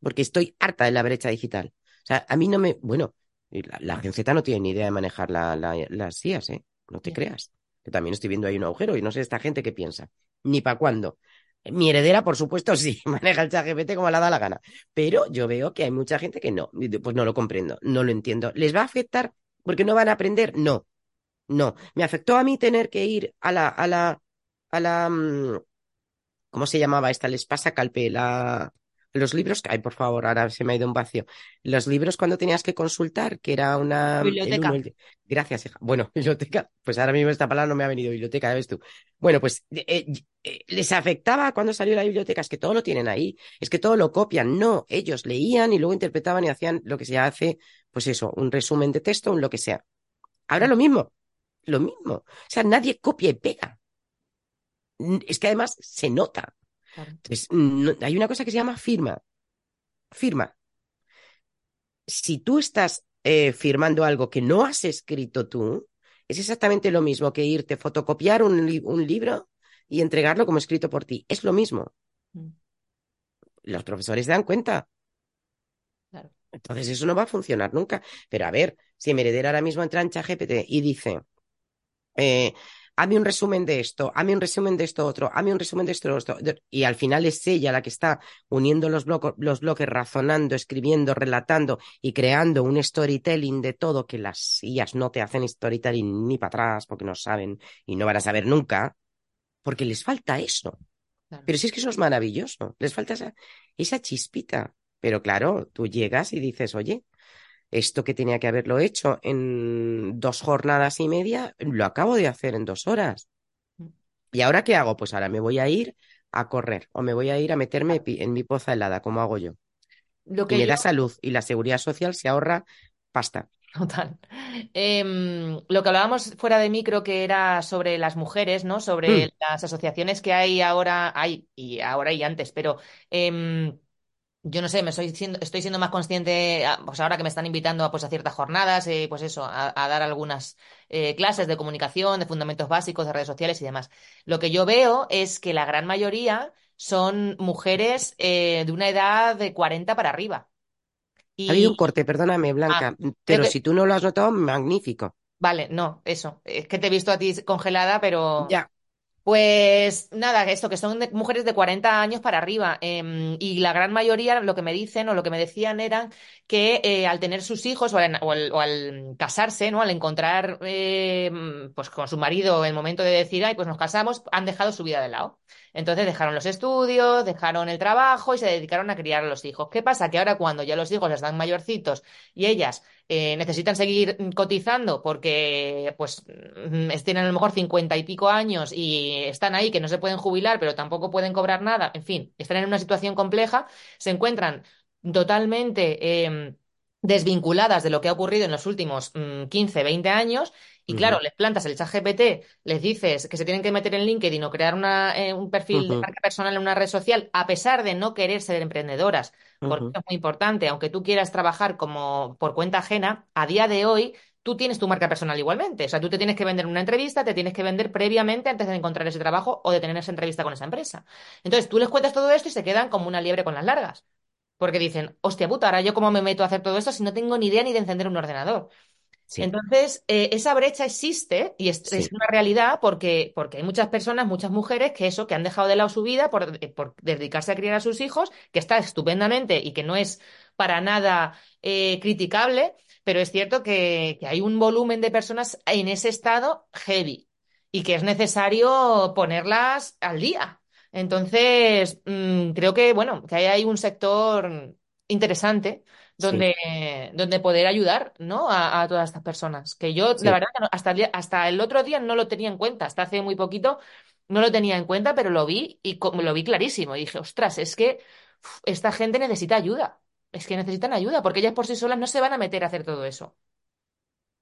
Speaker 2: Porque estoy harta de la brecha digital. O sea, a mí no me. Bueno, la, la no tiene ni idea de manejar la, la- las IAS, ¿eh? No te creas. Yo también estoy viendo ahí un agujero y no sé esta gente qué piensa. Ni para cuándo. Mi heredera, por supuesto, sí, maneja el chat GPT como le da la gana. Pero yo veo que hay mucha gente que no. Pues no lo comprendo, no lo entiendo. ¿Les va a afectar porque no van a aprender? No, no. Me afectó a mí tener que ir a la, a la, a la, mm, ¿cómo se llamaba esta? Les pasa calpe, la, los libros, ay, por favor, ahora se me ha ido un vacío. Los libros cuando tenías que consultar, que era una,
Speaker 1: Biblioteca.
Speaker 2: gracias, hija. Bueno, biblioteca, pues ahora mismo esta palabra no me ha venido, biblioteca, ya ves tú. Bueno, pues eh, eh, les afectaba cuando salió la biblioteca, es que todo lo tienen ahí, es que todo lo copian. No, ellos leían y luego interpretaban y hacían lo que se hace, pues eso, un resumen de texto, un lo que sea. Ahora lo mismo, lo mismo. O sea, nadie copia y pega. Es que además se nota.
Speaker 1: Claro.
Speaker 2: Entonces, no- hay una cosa que se llama firma. Firma. Si tú estás eh, firmando algo que no has escrito tú, es exactamente lo mismo que irte a fotocopiar un, li- un libro y entregarlo como escrito por ti. Es lo mismo.
Speaker 1: Mm,
Speaker 2: Los profesores se dan cuenta.
Speaker 1: Claro.
Speaker 2: Entonces eso no va a funcionar nunca. Pero a ver, si mi heredera ahora mismo entra en ChatGPT y dice, eh, hazme un resumen de esto, hazme un resumen de esto otro, hazme un resumen de esto otro, y al final es ella la que está uniendo los, bloco- los bloques, razonando, escribiendo, relatando y creando un storytelling de todo que las IAs no te hacen storytelling ni para atrás porque no saben y no van a saber nunca, porque les falta eso.
Speaker 1: Claro.
Speaker 2: Pero si es que eso es maravilloso, les falta esa, esa chispita. Pero claro, tú llegas y dices, oye, esto que tenía que haberlo hecho en dos jornadas y media, lo acabo de hacer en dos horas.
Speaker 1: Mm.
Speaker 2: ¿Y ahora qué hago? Pues ahora me voy a ir a correr o me voy a ir a meterme en mi poza helada, como hago yo.
Speaker 1: Lo
Speaker 2: Y
Speaker 1: que
Speaker 2: me
Speaker 1: yo-
Speaker 2: da salud y la seguridad social se ahorra pasta.
Speaker 1: Total. Em, lo que hablábamos fuera de micro que era sobre las mujeres, ¿no? Sobre
Speaker 2: Mm.
Speaker 1: las asociaciones que hay ahora, hay y ahora y antes, pero em, yo no sé, me estoy siendo, estoy siendo más consciente, ah, pues ahora que me están invitando a, pues, a ciertas jornadas, eh, pues eso, a, a dar algunas eh, clases de comunicación, de fundamentos básicos, de redes sociales y demás. Lo que yo veo es que la gran mayoría son mujeres eh, de una edad de 40 para arriba.
Speaker 2: Ha habido un
Speaker 1: Y
Speaker 2: corte, perdóname, Blanca,
Speaker 1: Ah,
Speaker 2: pero
Speaker 1: creo que-
Speaker 2: si tú no lo has notado, magnífico.
Speaker 1: Vale, no, eso. Es que te he visto a ti congelada, pero
Speaker 2: Ya.
Speaker 1: Pues nada, esto que son mujeres de 40 años para arriba em, y la gran mayoría lo que me dicen o lo que me decían eran que eh, al tener sus hijos o al, o al- o al casarse, ¿no? Al encontrar em, pues con su marido el momento de decir, ay, pues nos casamos, han dejado su vida de lado. Entonces dejaron los estudios, dejaron el trabajo y se dedicaron a criar a los hijos. ¿Qué pasa? Que ahora cuando ya los hijos están mayorcitos y ellas eh, necesitan seguir mm, cotizando porque pues mm, tienen a lo mejor cincuenta y pico años y están ahí que no se pueden jubilar, pero tampoco pueden cobrar nada, en fin, están en una situación compleja, se encuentran totalmente em, desvinculadas de lo que ha ocurrido en los últimos mm, 15, 20 años. Y claro, les plantas el chat GPT, les dices que se tienen que meter en LinkedIn o crear una, eh, un perfil de marca personal en una red social, a pesar de no querer ser emprendedoras, porque es muy importante, aunque tú quieras trabajar como por cuenta ajena, a día de hoy tú tienes tu marca personal igualmente. O sea, tú te tienes que vender en una entrevista, te tienes que vender previamente antes de encontrar ese trabajo o de tener esa entrevista con esa empresa. Entonces tú les cuentas todo esto y se quedan como una liebre con las largas. Porque dicen, hostia puta, ahora yo cómo me meto a hacer todo esto si no tengo ni idea ni de encender un ordenador.
Speaker 2: Sí,
Speaker 1: Entonces, eh, esa brecha existe y es, una realidad porque, porque hay muchas personas, muchas mujeres que eso, que han dejado de lado su vida por, eh, por dedicarse a criar a sus hijos, que está estupendamente y que no es para nada eh, criticable, pero es cierto que, que hay un volumen de personas en ese estado heavy y que es necesario ponerlas al día. Entonces, mm, creo que, bueno, que ahí hay un sector interesante
Speaker 2: sí,
Speaker 1: donde, donde poder ayudar, ¿no? A, a todas estas personas. Que yo, la
Speaker 2: sí.
Speaker 1: verdad, que no- hasta el, día- hasta el otro día no lo tenía en cuenta, hasta hace muy poquito no lo tenía en cuenta, pero lo vi y lo vi clarísimo. Y dije, ostras, es que uf, esta gente necesita ayuda. Es que necesitan ayuda, porque ellas por sí solas no se van a meter a hacer todo eso.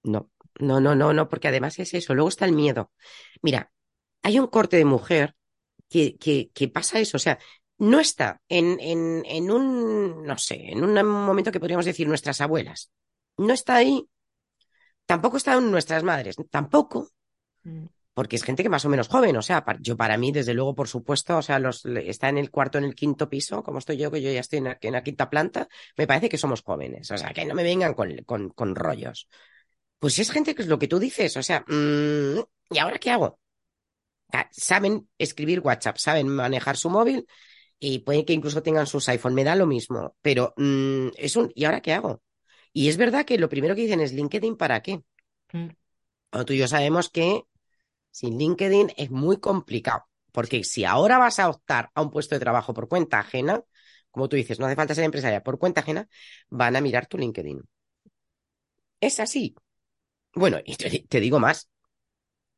Speaker 2: No, no, no, no, no, porque además es eso. Luego está el miedo. Mira, hay un corte de mujer que, que, que pasa eso. O sea, no está en, en, en un, no sé, en un momento que podríamos decir nuestras abuelas. No está ahí. Tampoco está en nuestras madres. Tampoco.
Speaker 1: Mm,
Speaker 2: Porque es gente que más o menos joven, o sea, yo para mí, desde luego, por supuesto, o sea, los, está en el cuarto, en el quinto piso, como estoy yo, que yo ya estoy en la, en la quinta planta, me parece que somos jóvenes, o sea, que no me vengan con, con, con rollos. Pues es gente que es lo que tú dices, o sea, mm, ¿y ahora qué hago? Ah, Saben escribir WhatsApp, saben manejar su móvil y puede que incluso tengan sus iPhone, me da lo mismo, pero mm, es un, ¿y ahora qué hago? Y es verdad que lo primero que dicen es LinkedIn, ¿para qué?
Speaker 1: mm,
Speaker 2: Bueno, tú y yo sabemos que sin LinkedIn es muy complicado, porque si ahora vas a optar a un puesto de trabajo por cuenta ajena, como tú dices, no hace falta ser empresaria, por cuenta ajena, van a mirar tu LinkedIn. Es así. Bueno, y te, te digo más.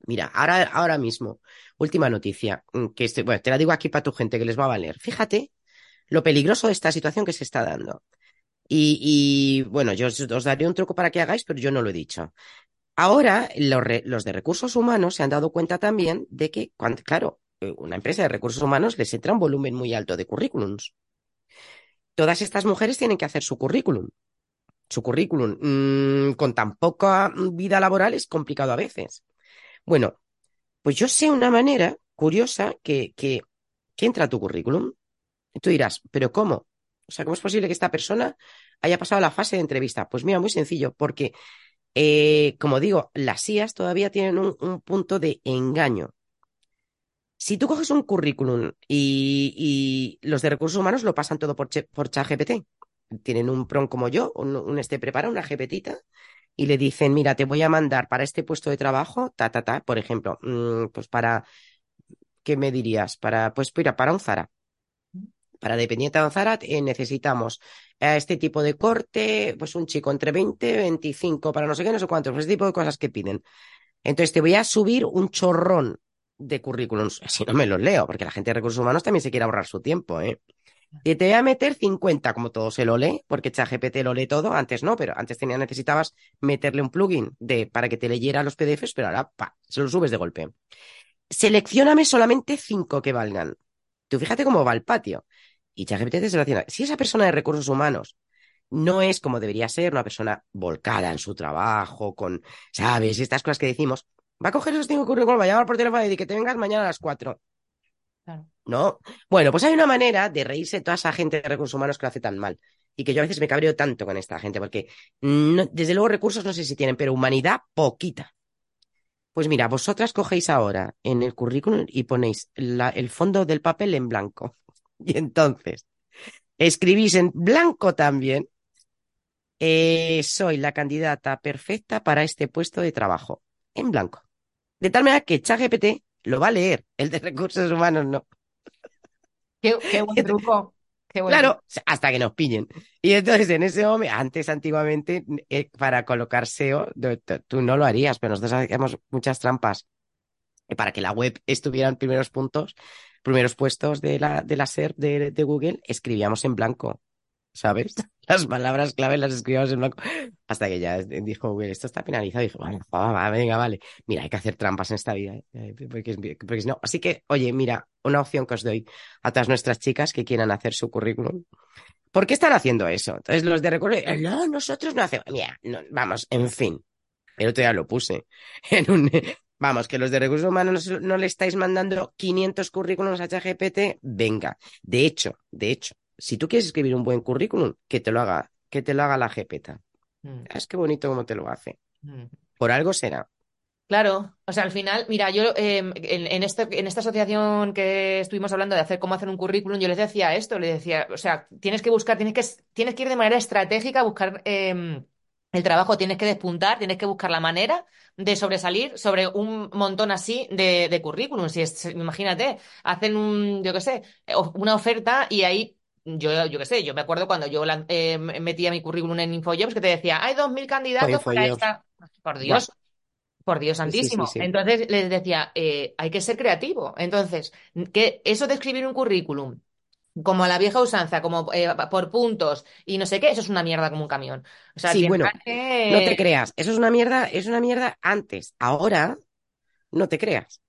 Speaker 2: Mira, ahora, ahora mismo, última noticia, mm, que este, bueno, te la digo aquí para tu gente que les va a valer. Fíjate lo peligroso de esta situación que se está dando. Y, y, bueno, yo os, os daré un truco para que hagáis, pero yo no lo he dicho. Ahora, los, de recursos humanos se han dado cuenta también de que, cuando, claro, eh, una empresa de recursos humanos les entra un volumen muy alto de currículums. Todas estas mujeres tienen que hacer su currículum. Su currículum mm, con tan poca vida laboral es complicado a veces. Bueno, pues yo sé una manera curiosa que, que, entra tu currículum. Y tú dirás, ¿pero cómo? O sea, ¿cómo es posible que esta persona haya pasado la fase de entrevista? Pues mira, muy sencillo, porque eh, como digo, las IAS todavía tienen un, un punto de engaño. Si tú coges un currículum y, y los de recursos humanos lo pasan todo por, por ChatGPT, tienen un PROM como yo, un, un este prepara una GPTita, y le dicen, mira, te voy a mandar para este puesto de trabajo, ta, ta, ta, por ejemplo, mm, pues para, ¿qué me dirías? Para, pues mira, para un Zara. Para dependiente de un Zara eh, necesitamos eh, este tipo de corte, pues un chico entre 20, 25, para no sé qué, no sé cuántos, pues ese tipo de cosas que piden. Entonces te voy a subir un chorrón de currículums. Si no me los leo, porque la gente de recursos humanos también se quiere ahorrar su tiempo, ¿eh? Te voy a meter 50, como todo se lo lee, porque ChatGPT lo lee todo. Antes no, pero antes tenía, necesitabas meterle un plugin de, para que te leyera los PDFs, pero ahora, pa, se los subes de golpe. Seleccióname solamente cinco que valgan. Tú fíjate cómo va el patio. Y ChatGPT te selecciona. Si esa persona de recursos humanos no es como debería ser, una persona volcada en su trabajo, con, ¿sabes? Estas cosas que decimos, va a coger esos cinco currículos, va a llamar por teléfono y decir que te vengas mañana a las cuatro.
Speaker 1: Claro.
Speaker 2: ¿No? Bueno, pues hay una manera de reírse de toda esa gente de recursos humanos que lo hace tan mal. y que yo a veces me cabreo tanto con esta gente, porque desde luego recursos no sé si tienen, pero humanidad poquita. Pues mira, vosotras cogéis ahora en el currículum y ponéis el fondo del papel en blanco. Y entonces escribís en blanco también, eh, soy la candidata perfecta para este puesto de trabajo. En blanco. De tal manera que ChatGPT lo va a leer, el de recursos humanos no.
Speaker 1: Qué, qué buen truco. Qué buen
Speaker 2: Claro,
Speaker 1: truco.
Speaker 2: hasta que nos pillen. Y entonces en ese momento, antes antiguamente, eh, para colocar SEO, tú no lo harías, pero nosotros hacíamos muchas trampas eh, para que la web estuviera en primeros puntos, primeros puestos de la, de la SERP de, de Google, escribíamos en blanco, ¿sabes? Las palabras clave las escribíamos en blanco. Hasta que ya dijo Google, esto está penalizado. Y dije, bueno, va, venga, vale. Mira, hay que hacer trampas en esta vida. eh, Porque, no. Así que, oye, mira, una opción que os doy a todas nuestras chicas que quieran hacer su currículum. ¿Por qué están haciendo eso? Entonces, los de recursos, eh, no, nosotros no hacemos. Mira, no, vamos, en fin. El otro día lo puse en un. Vamos, que los de recursos humanos no, no le estáis mandando 500 currículums a ChatGPT, venga. De hecho, de hecho, si tú quieres escribir un buen currículum, que te lo haga, que te lo haga la GPT.
Speaker 1: Mm,
Speaker 2: Es que bonito como te lo hace.
Speaker 1: mm.
Speaker 2: Por algo será.
Speaker 1: Claro, o sea, al final, mira, yo eh, en, en este, en esta asociación que estuvimos hablando de hacer cómo hacer un currículum, yo les decía esto, les decía, o sea, tienes que buscar, tienes que, tienes que ir de manera estratégica a buscar eh, el trabajo, tienes que despuntar, tienes que buscar la manera de sobresalir sobre un montón así de, de currículum. Si es, imagínate, hacen un, yo qué sé, una oferta y ahí yo, yo qué sé, yo me acuerdo cuando yo eh, metía mi currículum en Infojobs que te decía, hay 2.000 candidatos para esta. Por Dios, por Dios
Speaker 2: Sí, sí, sí,
Speaker 1: santísimo.
Speaker 2: sí.
Speaker 1: Entonces les decía, eh, hay que ser creativo. Entonces, que eso de escribir un currículum como a la vieja usanza, como eh, por puntos y no sé qué, eso es una mierda como un camión. O sea,
Speaker 2: Sí, bueno,
Speaker 1: que...
Speaker 2: no te creas. Eso es una mierda, es una mierda antes. Ahora, no te creas.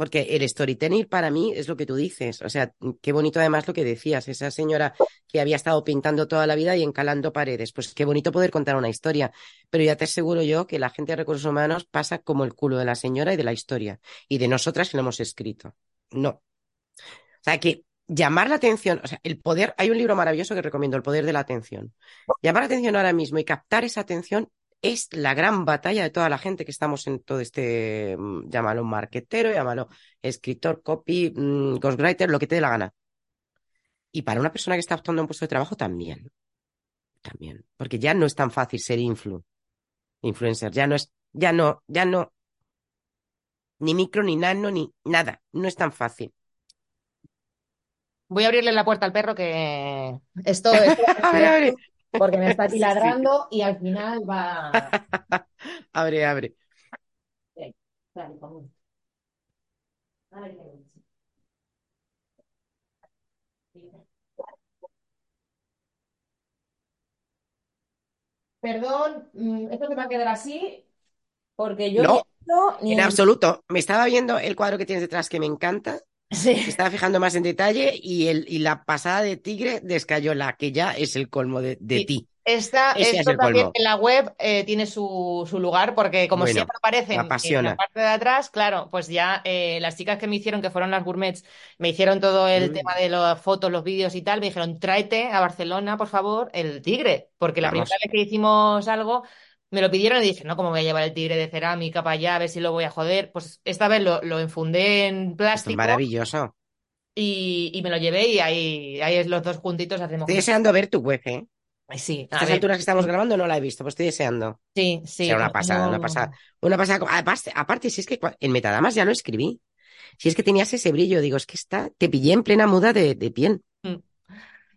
Speaker 2: Porque el storytelling para mí es lo que tú dices. O sea, qué bonito además lo que decías. Esa señora que había estado pintando toda la vida y encalando paredes. Pues qué bonito poder contar una historia. Pero ya te aseguro yo que la gente de recursos humanos pasa como el culo de la señora y de la historia. Y de nosotras que lo hemos escrito. No. O sea, que llamar la atención, o sea, el poder, hay un libro maravilloso que recomiendo, El poder de la atención. Llamar la atención ahora mismo y captar esa atención es la gran batalla de toda la gente que estamos en todo este, mm, llámalo marketero, llámalo escritor, copy, mm, ghostwriter, lo que te dé la gana. Y para una persona que está optando a un puesto de trabajo también, también, porque ya no es tan fácil ser influ, influencer, ya no es, ya no, ya no, ni micro, ni nano, ni nada, no es tan fácil.
Speaker 1: Voy a abrirle la puerta al perro que esto, esto
Speaker 2: abre, abre,
Speaker 1: porque me está aquí
Speaker 2: Sí, sí.
Speaker 1: ladrando y al final va...
Speaker 2: abre, abre.
Speaker 1: Dale, vamos. Perdón, mm, esto se va a quedar así porque yo
Speaker 2: No,
Speaker 1: ni
Speaker 2: en- absoluto. Me estaba viendo el cuadro que tienes detrás que me encanta.
Speaker 1: Sí.
Speaker 2: Me estaba fijando más en detalle y, el, y la pasada de tigre de Escayola, que ya es el colmo de, de
Speaker 1: Sí.
Speaker 2: ti.
Speaker 1: Esta,
Speaker 2: Ese es
Speaker 1: esto
Speaker 2: el
Speaker 1: también
Speaker 2: colmo.
Speaker 1: en la web eh, tiene su, su lugar porque como
Speaker 2: Bueno,
Speaker 1: siempre aparecen en la parte de atrás, claro, pues ya eh, las chicas que me hicieron, que fueron las gourmets, me hicieron todo el
Speaker 2: Mm.
Speaker 1: tema de las fotos, los vídeos y tal, me dijeron, tráete a Barcelona, por favor, el tigre, porque la primera vez que hicimos algo me lo pidieron y dije, no, ¿cómo voy a llevar el tigre de cerámica para allá? A ver si lo voy a joder. Pues esta vez lo, lo enfundé en plástico
Speaker 2: maravilloso.
Speaker 1: y, y me lo llevé y ahí, ahí es los dos juntitos hacemos...
Speaker 2: Estoy deseando ver tu web, ¿eh?
Speaker 1: Sí,
Speaker 2: A estas
Speaker 1: ver,
Speaker 2: alturas que estamos grabando no la he visto, pues estoy deseando.
Speaker 1: sí, sí.
Speaker 2: Será una pasada, una pasada. Una pasada. Aparte, aparte, si es que en Metadamas ya lo escribí. Si es que tenías ese brillo, digo, es que está, te pillé en plena muda de, de piel. Que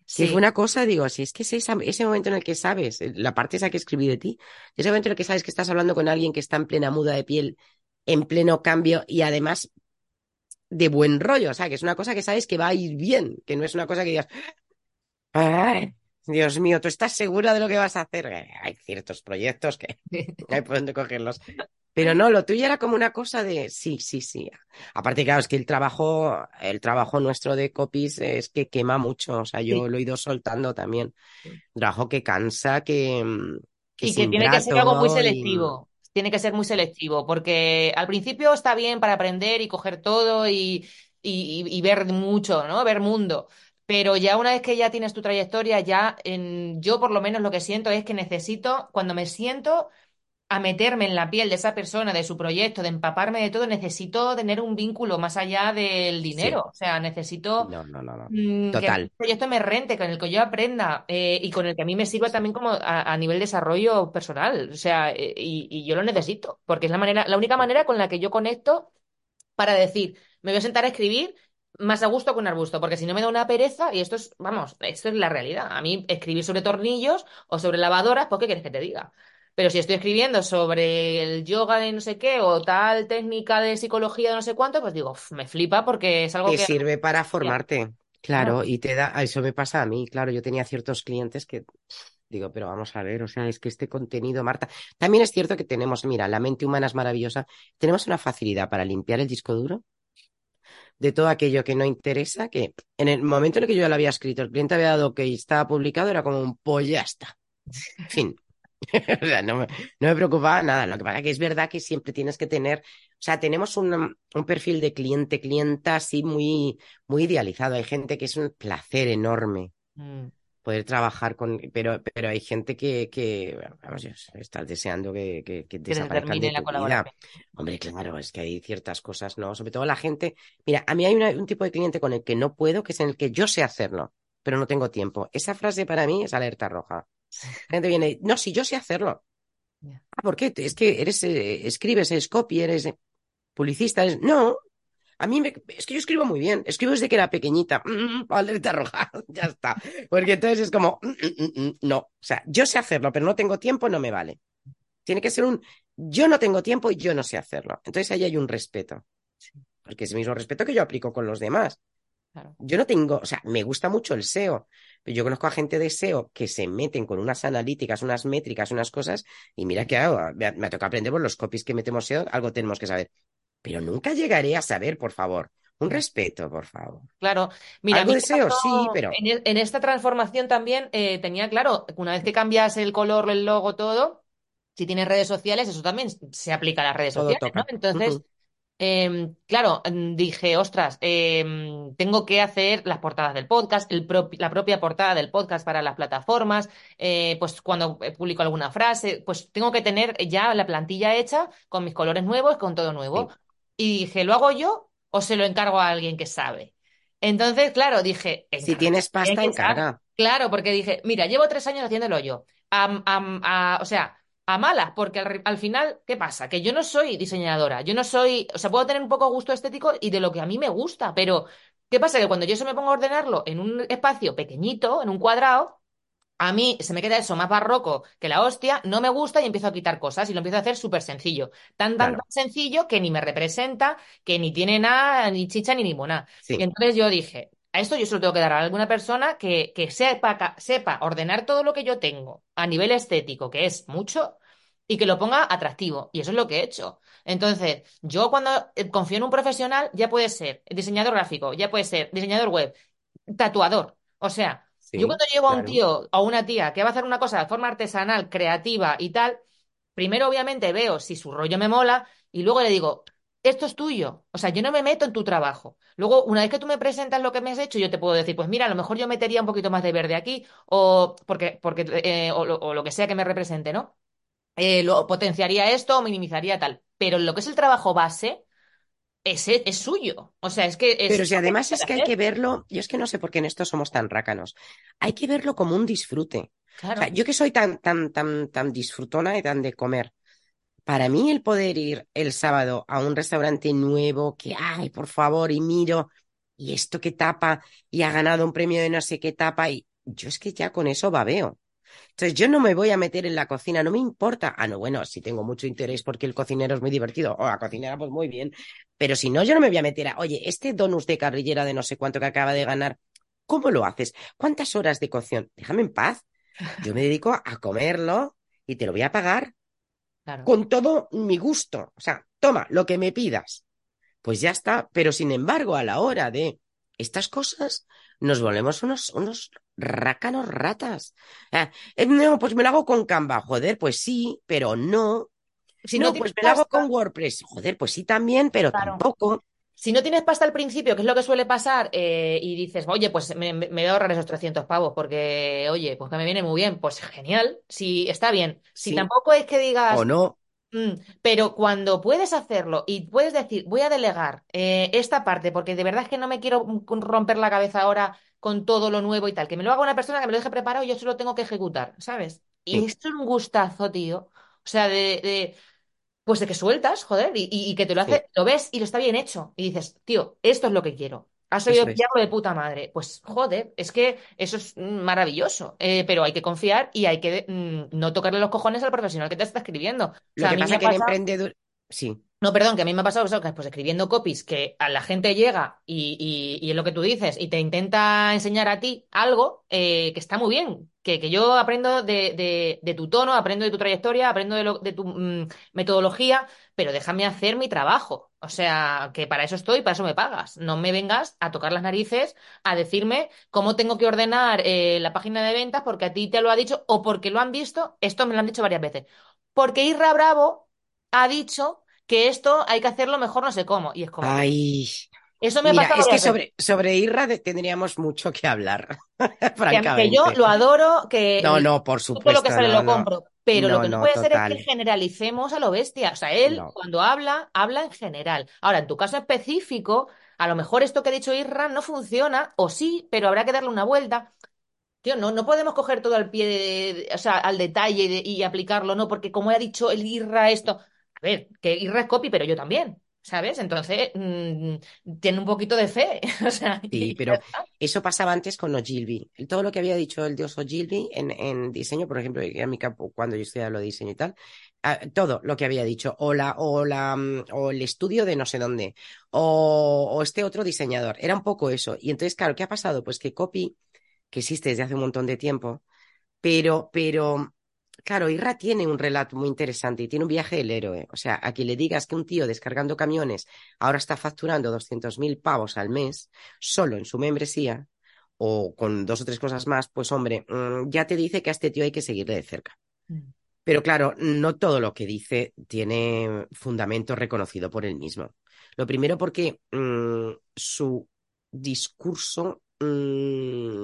Speaker 1: Sí,
Speaker 2: fue una cosa, digo, si es que es esa- ese momento en el que sabes, eh, la parte esa que escribí de ti, ese momento en el que sabes que estás hablando con alguien que está en plena muda de piel, en pleno cambio y además de buen rollo, o sea, que es una cosa que sabes que va a ir bien, que no es una cosa que digas, "Ay, Dios mío, ¿tú estás segura de lo que vas a hacer? Hay ciertos proyectos que hay por dónde cogerlos. Pero no, lo tuyo era como una cosa de sí, sí, sí. Aparte, claro, es que el trabajo, el trabajo nuestro de copies es que quema mucho. O sea, yo
Speaker 1: Sí.
Speaker 2: lo he ido soltando también. Trabajo que cansa, que, que
Speaker 1: y que tiene que ser algo muy
Speaker 2: y-
Speaker 1: selectivo. Tiene que ser muy selectivo, porque al principio está bien para aprender y coger todo y, y, y ver mucho, ¿no? Ver mundo. Pero ya una vez que ya tienes tu trayectoria, ya en, yo por lo menos lo que siento es que necesito, cuando me siento a meterme en la piel de esa persona, de su proyecto, de empaparme de todo, necesito tener un vínculo más allá del
Speaker 2: Sí.
Speaker 1: dinero. O sea, necesito
Speaker 2: No, no, no, no.
Speaker 1: mm, que el
Speaker 2: Total.
Speaker 1: proyecto me rente, con el que yo aprenda eh, y con el que a mí me sirva también como a, a nivel desarrollo personal. O sea, eh, y, y yo lo necesito, porque es la manera, la única manera con la que yo conecto para decir, me voy a sentar a escribir más a gusto que un arbusto, porque si no me da una pereza, y esto es, vamos, esto es la realidad. A mí escribir sobre tornillos o sobre lavadoras, pues ¿qué quieres que te diga? Pero si estoy escribiendo sobre el yoga de no sé qué o tal técnica de psicología de no sé cuánto, pues digo, "Uf, me flipa porque es algo
Speaker 2: Te
Speaker 1: que...
Speaker 2: sirve para formarte.
Speaker 1: Claro.
Speaker 2: Y te da, eso me pasa a mí, claro, yo tenía ciertos clientes que digo, pero vamos a ver, o sea, es que este contenido, Marta, también es cierto que tenemos, mira, la mente humana es maravillosa, tenemos una facilidad para limpiar el disco duro de todo aquello que no interesa, que en el momento en el que yo ya lo había escrito, el cliente había dado que estaba publicado, era como un ya está. Fin. O sea, no me, no me preocupaba nada. Lo que pasa es que es verdad que siempre tienes que tener, o sea, tenemos un, un perfil de cliente, clienta así muy, muy idealizado. Hay gente que es un placer enorme
Speaker 1: Mm,
Speaker 2: poder trabajar con, pero, pero hay gente que, que vamos, estás deseando que, que, que desaparezcan de
Speaker 1: la colaboración.
Speaker 2: Hombre, claro, es que hay ciertas cosas, ¿no? Sobre todo la gente, mira, a mí hay una- un tipo de cliente con el que no puedo, que es en el que yo sé hacerlo, pero no tengo tiempo. Esa frase para mí es alerta roja. La gente viene, no, si yo sé hacerlo.
Speaker 1: Ya.
Speaker 2: Ah, ¿por qué? Es que eres, eh, escribes, eres copy, eres eh, publicista. eres- No, a mí me- es que yo escribo muy bien. Escribo desde que era pequeñita. Mm, alerta roja, ya está. Porque entonces es como, mm, mm, mm, no. O sea, yo sé hacerlo, pero no tengo tiempo, no me vale. Tiene que ser un, yo no tengo tiempo y yo no sé hacerlo. Entonces ahí hay un respeto. Porque es el mismo respeto que yo aplico con los demás.
Speaker 1: Claro.
Speaker 2: Yo no tengo, o sea, me gusta mucho el SEO, pero yo conozco a gente de SEO que se meten con unas analíticas, unas métricas, unas cosas, y mira que hago, me, me ha tocado aprender por los copies que metemos SEO, algo tenemos que saber. Pero nunca llegaré a saber, por favor. Un respeto, por favor.
Speaker 1: Claro, mira,
Speaker 2: Algo
Speaker 1: mí
Speaker 2: de
Speaker 1: me
Speaker 2: SEO,
Speaker 1: pasó
Speaker 2: sí, pero
Speaker 1: en, e- en esta transformación también eh, tenía claro, una vez que cambias el color, el logo, todo, si tienes redes sociales, eso también se aplica a las redes
Speaker 2: todo
Speaker 1: sociales, ¿no? Entonces, em, claro, mm, dije, ostras, em, tengo que hacer las portadas del podcast, el la propia portada del podcast para las plataformas, eh, pues cuando eh, publico alguna frase, pues tengo que tener ya la plantilla hecha con mis colores nuevos, con todo nuevo.
Speaker 2: sí.
Speaker 1: Y dije, ¿lo hago yo o se lo encargo a alguien que sabe? Entonces, claro, dije,
Speaker 2: Si
Speaker 1: encarga
Speaker 2: tienes pasta,
Speaker 1: que sabe.
Speaker 2: encarga.
Speaker 1: Claro, porque dije, mira, llevo tres años haciéndolo yo. A- o sea, a malas, porque al, al final, ¿qué pasa? Que yo no soy diseñadora, yo no soy, o sea, puedo tener un poco gusto estético y de lo que a mí me gusta, pero ¿qué pasa? Que cuando yo se me pongo a ordenarlo en un espacio pequeñito, en un cuadrado, a mí se me queda eso más barroco que la hostia, no me gusta y empiezo a quitar cosas y lo empiezo a hacer súper sencillo. Tan, tan, tan sencillo que ni me representa, que ni tiene nada, ni chicha ni limona. Y
Speaker 2: sí.
Speaker 1: entonces yo dije, a esto yo se lo tengo que dar a alguna persona que, que sepa, sepa ordenar todo lo que yo tengo a nivel estético, que es mucho, y que lo ponga atractivo. Y eso es lo que he hecho. Entonces, yo cuando eh, confío en un profesional, ya puede ser diseñador gráfico, ya puede ser diseñador web, tatuador. O sea, yo cuando llevo a un tío o a una tía que va a hacer una cosa de forma artesanal, creativa y tal, primero obviamente veo si su rollo me mola y luego le digo, esto es tuyo. O sea, yo no me meto en tu trabajo. Luego, una vez que tú me presentas lo que me has hecho, yo te puedo decir, pues mira, a lo mejor yo metería un poquito más de verde aquí o porque, porque eh, o, lo, o lo que sea que me represente, ¿no? Eh, lo potenciaría esto o minimizaría tal. Pero lo que es el trabajo base, ese es suyo. O sea, es que es
Speaker 2: Pero si
Speaker 1: que
Speaker 2: además es que hay que verlo, yo es que no sé por qué en esto somos tan rácanos. Hay que verlo como un disfrute. O sea, yo que soy tan, tan, tan, tan disfrutona y tan de comer. Para mí el poder ir el sábado a un restaurante nuevo que, ay, por favor, y miro, y esto que tapa, y ha ganado un premio de no sé qué tapa, y yo es que ya con eso babeo. Entonces yo no me voy a meter en la cocina, no me importa. Ah, no, bueno, si tengo mucho interés porque el cocinero es muy divertido, o la cocinera, pues muy bien. Pero si no, yo no me voy a meter a, oye, este donus de carrillera de no sé cuánto que acaba de ganar, ¿cómo lo haces? ¿Cuántas horas de cocción? Déjame en paz. Yo me dedico a comerlo y te lo voy a pagar
Speaker 1: Claro.
Speaker 2: con todo mi gusto. O sea, toma, lo que me pidas. Pues ya está. Pero sin embargo, a la hora de estas cosas, nos volvemos unos, unos rácanos ratas. Ah, eh, no, pues me lo hago con Canva. Joder, pues sí, pero no.
Speaker 1: Si no
Speaker 2: pues me lo hago con WordPress. Joder, pues sí también, pero
Speaker 1: claro.
Speaker 2: tampoco.
Speaker 1: Si no tienes pasta al principio, que es lo que suele pasar, eh, y dices, oye, pues me, me voy a ahorrar esos 300 pavos porque, oye, pues que me viene muy bien, pues genial, si está bien. Si
Speaker 2: Sí.
Speaker 1: tampoco es que digas,
Speaker 2: O no,
Speaker 1: Mm, pero cuando puedes hacerlo y puedes decir, voy a delegar eh, esta parte porque de verdad es que no me quiero romper la cabeza ahora con todo lo nuevo y tal, que me lo haga una persona que me lo deje preparado y yo solo tengo que ejecutar, ¿sabes? Y
Speaker 2: sí,
Speaker 1: esto es un gustazo, tío. O sea, de, de- pues de que sueltas, joder, y, y- que te lo
Speaker 2: sí,
Speaker 1: hace, lo ves y lo está bien hecho. Y dices, tío, esto es lo que quiero. Has oído pillarlo de puta madre. Pues joder, es que eso es maravilloso. Eh, pero hay que confiar y hay que mm, no tocarle los cojones al profesional que te está escribiendo. O
Speaker 2: Lo
Speaker 1: a
Speaker 2: que
Speaker 1: mí me
Speaker 2: pasa
Speaker 1: ha
Speaker 2: que
Speaker 1: pasado.
Speaker 2: emprendedor, sí,
Speaker 1: No, perdón, que a mí me ha pasado eso, que pues escribiendo copies que a la gente llega y, y, y es lo que tú dices y te intenta enseñar a ti algo eh, que está muy bien, que, que yo aprendo de, de- tu tono, aprendo de tu trayectoria, aprendo de tu mm, metodología, pero déjame hacer mi trabajo. O sea, que para eso estoy, para eso me pagas. No me vengas a tocar las narices a decirme cómo tengo que ordenar eh, la página de ventas porque a ti te lo ha dicho o porque lo han visto. Esto me lo han dicho varias veces. Porque Irra Bravo ha dicho que esto hay que hacerlo mejor no sé cómo. Y es como
Speaker 2: ay,
Speaker 1: eso me
Speaker 2: mira, es que sobre, sobre Irra de- tendríamos mucho que hablar,
Speaker 1: mí- que yo
Speaker 2: francamente.
Speaker 1: lo adoro, que
Speaker 2: No, no, por
Speaker 1: todo lo que
Speaker 2: supuesto,
Speaker 1: sale
Speaker 2: no,
Speaker 1: lo
Speaker 2: no,
Speaker 1: compro. Pero lo que no puede ser es que
Speaker 2: total,
Speaker 1: generalicemos a lo bestia. O sea, él cuando habla, habla en general. Ahora, en tu caso específico, a lo mejor esto que ha dicho Irra no funciona, o sí, pero habrá que darle una vuelta. Tío, no, no podemos coger todo al pie, de- de- o sea, al detalle de- y aplicarlo, ¿no? Porque como ha dicho el Irra esto, ver, que Irra es copy, pero yo también, ¿sabes? Entonces, mm, tiene un poquito de fe, o sea,
Speaker 2: Sí, pero eso pasaba antes con Ogilvy. Todo lo que había dicho el dios Ogilvy en, en diseño, por ejemplo, era mi campo cuando yo estudiaba lo de diseño y tal, ah, todo lo que había dicho, o, la, o, la, mm, o el estudio de no sé dónde, o, o este otro diseñador, era un poco eso. Y entonces, claro, ¿qué ha pasado? Pues que Copy, que existe desde hace un montón de tiempo, pero, pero, claro, Irra tiene un relato muy interesante y tiene un viaje del héroe. O sea, a quien le digas que un tío descargando camiones ahora está facturando 200.000 pavos al mes solo en su membresía o con dos o tres cosas más, pues hombre, mm, ya te dice que a este tío hay que seguirle de cerca.
Speaker 1: Mm.
Speaker 2: Pero claro, no todo lo que dice tiene fundamento reconocido por él mismo. Lo primero porque mm, su discurso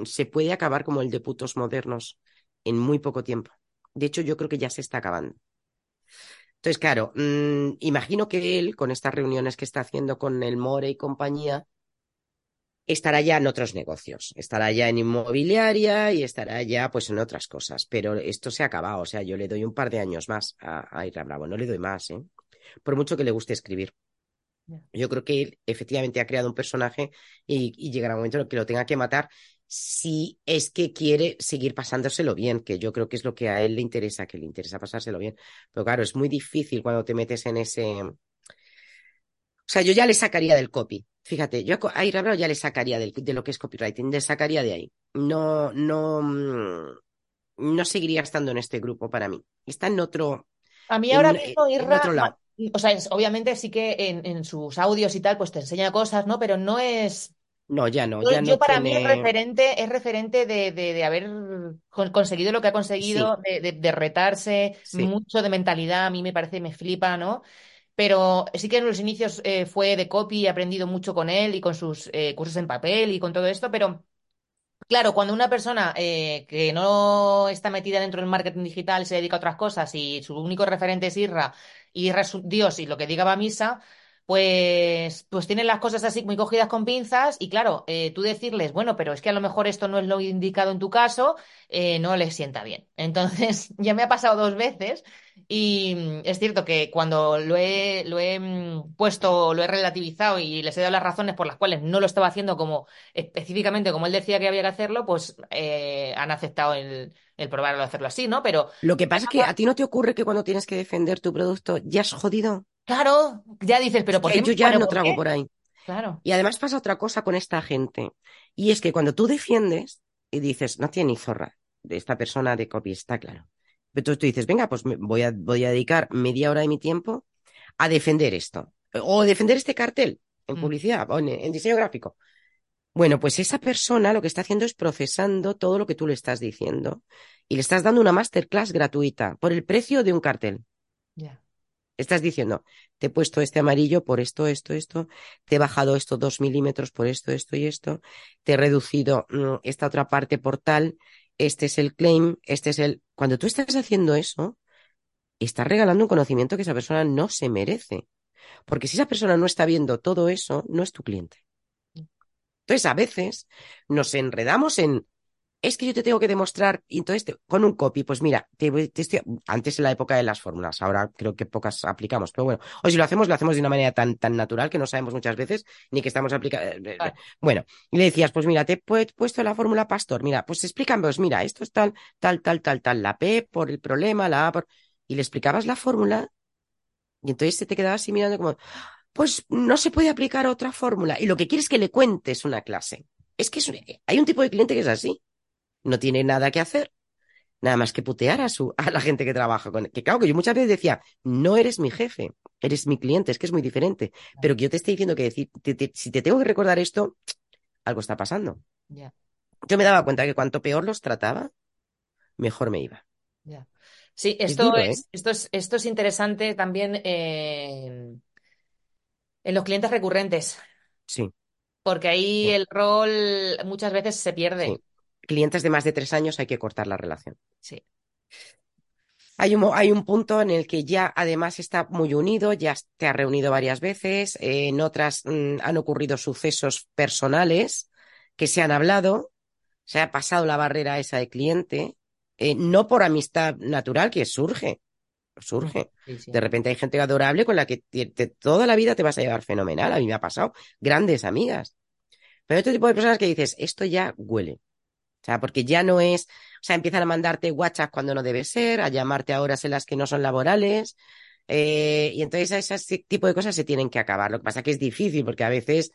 Speaker 2: se puede acabar como el de putos modernos en muy poco tiempo. De hecho, yo creo que ya se está acabando. Entonces, claro, mm, imagino que él, con estas reuniones que está haciendo con el More y compañía, estará ya en otros negocios, estará ya en inmobiliaria y estará ya pues en otras cosas, pero esto se ha acabado, o sea, yo le doy un par de años más a, a Irra Bravo, no le doy más, ¿eh? Por mucho que le guste escribir. Yo creo que él efectivamente ha creado un personaje y, y llegará un momento en el que lo tenga que matar si es que quiere seguir pasándoselo bien, que yo creo que es lo que a él le interesa, que le interesa pasárselo bien. Pero claro, es muy difícil cuando te metes en ese... O sea, yo ya le sacaría del copy. Fíjate, yo a Ira Bravo ya le sacaría del, de lo que es copywriting, le sacaría de ahí. No, no, mm, no seguiría estando en este grupo para mí. Está en otro,
Speaker 1: A mí ahora
Speaker 2: en,
Speaker 1: mismo
Speaker 2: en
Speaker 1: Irra,
Speaker 2: otro
Speaker 1: ma-
Speaker 2: lado.
Speaker 1: o sea, es- obviamente sí que en, en sus audios y tal, pues te enseña cosas, ¿no? Pero no es...
Speaker 2: No, ya no,
Speaker 1: Yo,
Speaker 2: ya
Speaker 1: yo
Speaker 2: no
Speaker 1: para mí es referente, es referente de, de- de haber con- conseguido lo que ha
Speaker 2: Sí,
Speaker 1: conseguido, de, de- de retarse,
Speaker 2: sí.
Speaker 1: mucho de mentalidad, a mí me parece, me flipa, ¿no? Pero sí que en los inicios eh, fue de copy, he aprendido mucho con él y con sus eh, cursos en papel y con todo esto, pero Claro, cuando una persona eh, que no está metida dentro del marketing digital se dedica a otras cosas y su único referente es Irra, y Irra es su Dios y lo que diga va a misa, pues, pues tienen las cosas así muy cogidas con pinzas y claro, eh, tú decirles, bueno, pero es que a lo mejor esto no es lo indicado en tu caso, eh, no les sienta bien. Entonces, ya me ha pasado dos veces y mm, es cierto que cuando lo he, lo he mm, puesto, lo he relativizado y les he dado las razones por las cuales no lo estaba haciendo como específicamente como él decía que había que hacerlo, pues eh, han aceptado el, el probarlo hacerlo así, ¿no? Pero
Speaker 2: Lo que pasa es que a ti no te ocurre que cuando tienes que defender tu producto ya has jodido.
Speaker 1: Claro, ya dices,
Speaker 2: Es
Speaker 1: pero ¿por qué?
Speaker 2: yo ya no
Speaker 1: ¿por
Speaker 2: trago
Speaker 1: qué?
Speaker 2: por ahí.
Speaker 1: Claro.
Speaker 2: Y además pasa otra cosa con esta gente. Y es que cuando tú defiendes y dices, no tiene ni zorra de esta persona de copy, está claro. Pero tú, dices, venga, pues voy a, voy a dedicar media hora de mi tiempo a defender esto. O defender este cartel en
Speaker 1: Mm,
Speaker 2: publicidad o en, en diseño gráfico. Bueno, pues esa persona lo que está haciendo es procesando todo lo que tú le estás diciendo y le estás dando una masterclass gratuita por el precio de un cartel.
Speaker 1: ya.
Speaker 2: Estás diciendo, te he puesto este amarillo por esto, esto, esto, te he bajado esto dos milímetros por esto, esto y esto, te he reducido mm, esta otra parte por tal, este es el claim, este es el... Cuando tú estás haciendo eso, estás regalando un conocimiento que esa persona no se merece. Porque si esa persona no está viendo todo eso, no es tu cliente. Entonces, a veces nos enredamos en, es que yo te tengo que demostrar, y entonces con un copy, pues mira, te, estoy, antes en la época de las fórmulas, ahora creo que pocas aplicamos, pero bueno, o si lo hacemos, lo hacemos de una manera tan, tan natural que no sabemos muchas veces ni que estamos aplicando. Eh, eh, eh, bueno, y le decías, pues mira, te he puesto la fórmula Pastor, mira, pues explícame, pues mira, esto es tal, tal, tal, tal, tal, la P por el problema, la A por... Y le explicabas la fórmula y entonces se te quedaba así mirando como, pues no se puede aplicar otra fórmula. Y lo que quieres es que le cuentes una clase. Es que es hay un tipo de cliente que es así. No tiene nada que hacer, nada más que putear a, su, a la gente que trabaja con él. Que claro, que yo muchas veces decía, no eres mi jefe, eres mi cliente, es que es muy diferente. Pero que yo te estoy diciendo que decir, si te tengo que recordar esto, algo está pasando. Yo me daba cuenta que cuanto peor los trataba, mejor me iba.
Speaker 1: Sí, esto es, esto es, esto es interesante también eh, en los clientes recurrentes.
Speaker 2: Sí.
Speaker 1: Porque ahí el rol muchas veces se pierde.
Speaker 2: Clientes de más de tres años hay que cortar la relación.
Speaker 1: Sí.
Speaker 2: Hay un, hay un punto en el que ya además está muy unido, ya te ha reunido varias veces, eh, en otras mm, han ocurrido sucesos personales que se han hablado, se ha pasado la barrera esa de cliente, eh, no por amistad natural que surge, surge. De repente hay gente adorable con la que toda la vida te vas a llevar fenomenal. A mí me ha pasado grandes amigas. Pero hay otro tipo de personas que dices, esto ya huele. O sea, porque ya no es, o sea, empiezan a mandarte WhatsApp cuando no debe ser, a llamarte a horas en las que no son laborales. Eh, y entonces ese tipo de cosas se tienen que acabar. Lo que pasa es que es difícil porque a veces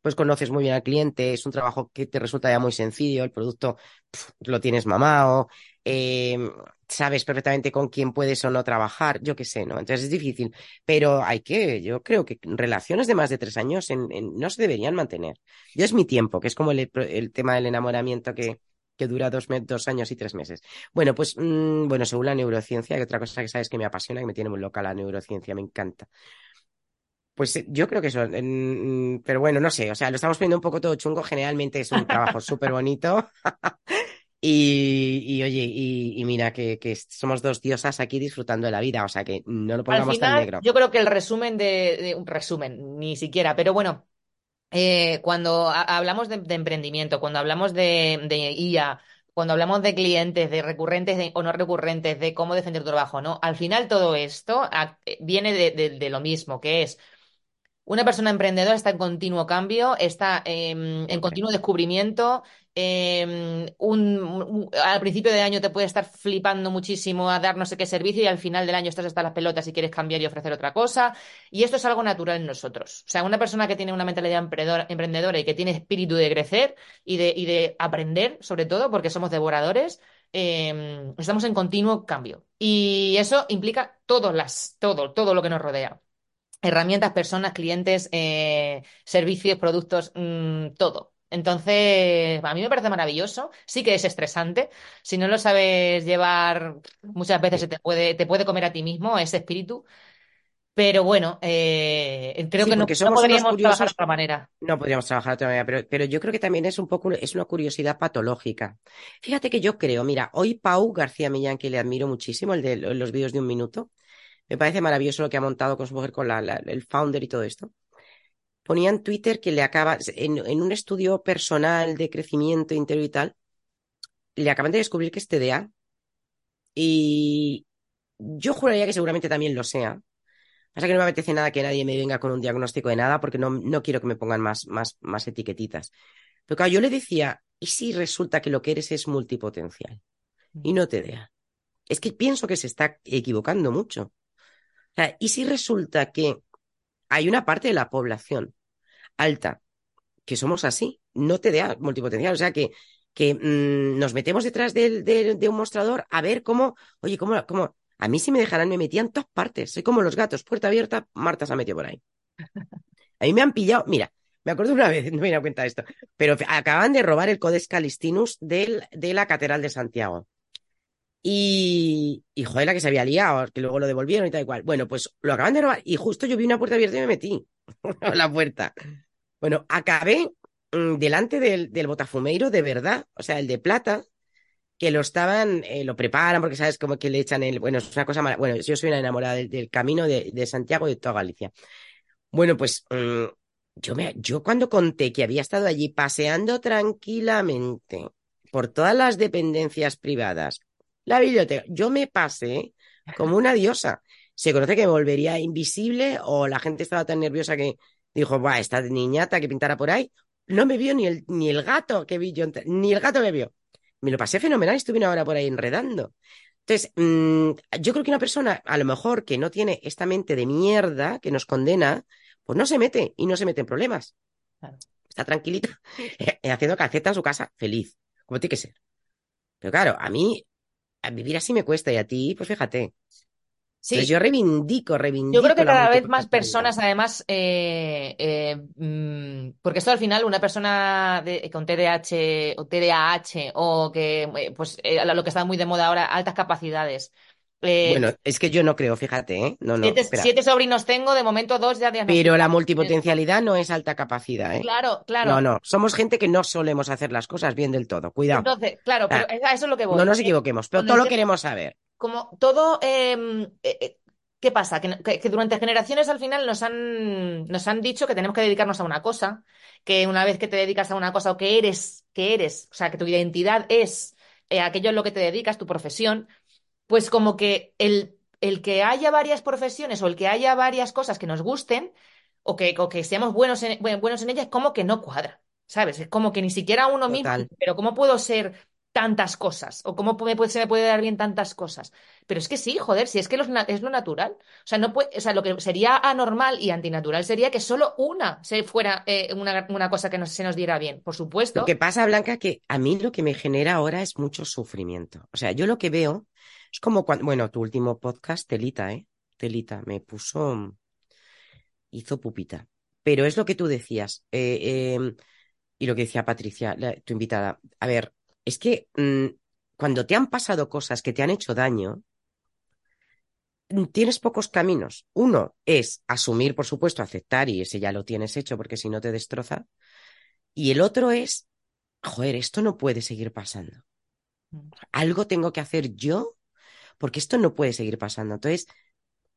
Speaker 2: pues conoces muy bien al cliente, es un trabajo que te resulta ya muy sencillo, el producto lo tienes mamado, eh, sabes perfectamente con quién puedes o no trabajar, yo qué sé, ¿no? Entonces es difícil, pero hay que, yo creo que relaciones de más de tres años en, no se deberían mantener. Yo es mi tiempo, que es como el, tema del enamoramiento que, que dura dos, dos, años y tres meses. Bueno, pues, mm, bueno, según la neurociencia, que otra cosa que sabes que me apasiona, que me tiene muy loca la neurociencia, me encanta. Pues eh, yo creo que eso, pero bueno, no sé, o sea, lo estamos poniendo un poco todo chungo, generalmente es un trabajo súper bonito. y, oye, y, mira que, somos dos diosas aquí disfrutando de la vida, o sea que no lo pongamos tan negro.
Speaker 1: Yo creo que el resumen de, un resumen, ni siquiera, pero bueno, eh, cuando hablamos de, emprendimiento, cuando hablamos de, IA, cuando hablamos de clientes, de recurrentes o no recurrentes, de cómo defender tu trabajo, ¿no? Al final todo esto viene de, lo mismo, que es una persona emprendedora está en continuo cambio, está em, en continuo descubrimiento. Em, al principio de año te puede estar flipando muchísimo a dar no sé qué servicio y al final del año estás hasta las pelotas y quieres cambiar y ofrecer otra cosa. Y esto es algo natural en nosotros. O sea, una persona que tiene una mentalidad emprendedora y que tiene espíritu de crecer y de, y de aprender, sobre todo, porque somos devoradores, em, estamos en continuo cambio. Y eso implica todo, las, todo, todo lo que nos rodea herramientas, personas, clientes, eh, servicios, productos, mm, todo. Entonces, a mí me parece maravilloso. Sí que es estresante. Si no lo sabes llevar, muchas veces se te puede, te puede comer a ti mismo ese espíritu. Pero bueno, eh, creo que no, podríamos trabajar de otra manera.
Speaker 2: No podríamos trabajar de otra manera, pero, pero, yo creo que también es un poco, es una curiosidad patológica. Fíjate que yo creo, mira, hoy Pau García Millán, que le admiro muchísimo, el de los vídeos de un minuto, me parece maravilloso lo que ha montado con su mujer, con el founder y todo esto. Ponía en Twitter que le acaba, en, un estudio personal de crecimiento interior y tal, le acaban de descubrir que es TDA. Y yo juraría que seguramente también lo sea. Pasa que no me apetece nada que nadie me venga con un diagnóstico de nada porque no, no quiero que me pongan más, más, más etiquetitas. Pero claro, yo le decía, ¿y si resulta que lo que eres es multipotencial? Y no TDA. Es que pienso que se está equivocando mucho. ¿Y si resulta que hay una parte de la población alta que somos así? No te da multipotencial. O sea, que, que mm, nos metemos detrás de, un mostrador a ver cómo, oye, cómo, cómo, a mí si me dejaran me metían todas partes. Soy como los gatos, puerta abierta, Marta se ha metido por ahí. A mí me han pillado, mira, me acuerdo una vez, no me he dado cuenta de esto, pero acaban de robar el Codex Calistinus de la Catedral de Santiago. Y, joder, la que se había liado, que luego lo devolvieron y tal y cual. Bueno, pues lo acaban de robar y justo yo vi una puerta abierta y me metí a la puerta. Bueno, acabé mm, delante del, botafumeiro de verdad, o sea, el de plata, que lo estaban, eh, lo preparan porque sabes como que le echan el, bueno, es una cosa mala. Bueno, yo soy una enamorada del, del camino de, de, Santiago y de toda Galicia. Bueno, pues mm, yo, me, yo cuando conté que había estado allí paseando tranquilamente por todas las dependencias privadas, la biblioteca, yo me pasé como una diosa. Se conoce que me volvería invisible o la gente estaba tan nerviosa que dijo, va, esta niñata que pintara por ahí. No me vio ni el, ni el gato que vi yo, ni el gato me vio. Me lo pasé fenomenal, estuve una hora por ahí enredando. Entonces, mmm, yo creo que una persona, a lo mejor que no tiene esta mente de mierda que nos condena, pues no se mete y no se mete en problemas. Claro. Está tranquilita, haciendo calceta en su casa, feliz, como tiene que ser. Pero claro, a mí a vivir así me cuesta y a ti, pues fíjate. Sí. Entonces yo reivindico, reivindico.
Speaker 1: Yo creo que cada vez más personas, además, eh, eh, mmm, porque esto al final, una persona de, con TDAH o TDAH o que, eh, pues, eh, lo que está muy de moda ahora, altas capacidades.
Speaker 2: Eh, bueno, es que yo no creo, fíjate, ¿eh? No, no,
Speaker 1: siete, siete, sobrinos tengo, de momento dos ya
Speaker 2: Pero la multipotencialidad no es alta capacidad, ¿eh?
Speaker 1: Claro, claro.
Speaker 2: No, no, somos gente que no solemos hacer las cosas bien del todo, cuidado.
Speaker 1: Entonces, claro, pero ah, a eso es lo que voy.
Speaker 2: No nos equivoquemos, pero todo lo queremos saber.
Speaker 1: Como todo, eh, eh, ¿qué pasa? Que, que, que, durante generaciones al final nos han, nos han dicho que tenemos que dedicarnos a una cosa, que una vez que te dedicas a una cosa o que eres, que eres, o sea, que tu identidad es aquello en lo que te dedicas, tu profesión, pues como que el el que haya varias profesiones o el que haya varias cosas que nos gusten o que, o que seamos buenos en, buenos en ellas, como que no cuadra, ¿sabes? Es como que ni siquiera uno Total. mismo, pero ¿cómo puedo ser tantas cosas? ¿O cómo me puede, se me puede dar bien tantas cosas? Pero es que sí, joder, si es que los, es lo natural. O sea, no puede, o sea, lo que sería anormal y antinatural sería que solo una se fuera eh, una, una, cosa que nos, se nos diera bien, por supuesto.
Speaker 2: Lo que pasa, Blanca, que a mí lo que me genera ahora es mucho sufrimiento. O sea, yo lo que veo es como cuando, bueno, tu último podcast, Telita, ¿eh? Telita, me puso, hizo pupita. Pero es lo que tú decías, eh, eh, y lo que decía Patricia, la, tu invitada. A ver, es que mmm, cuando te han pasado cosas que te han hecho daño, mm, tienes pocos caminos. Uno es asumir, por supuesto, aceptar, y ese ya lo tienes hecho porque si no te destroza. Y el otro es, joder, esto no puede seguir pasando. Mm. Algo tengo que hacer yo porque esto no puede seguir pasando. Entonces,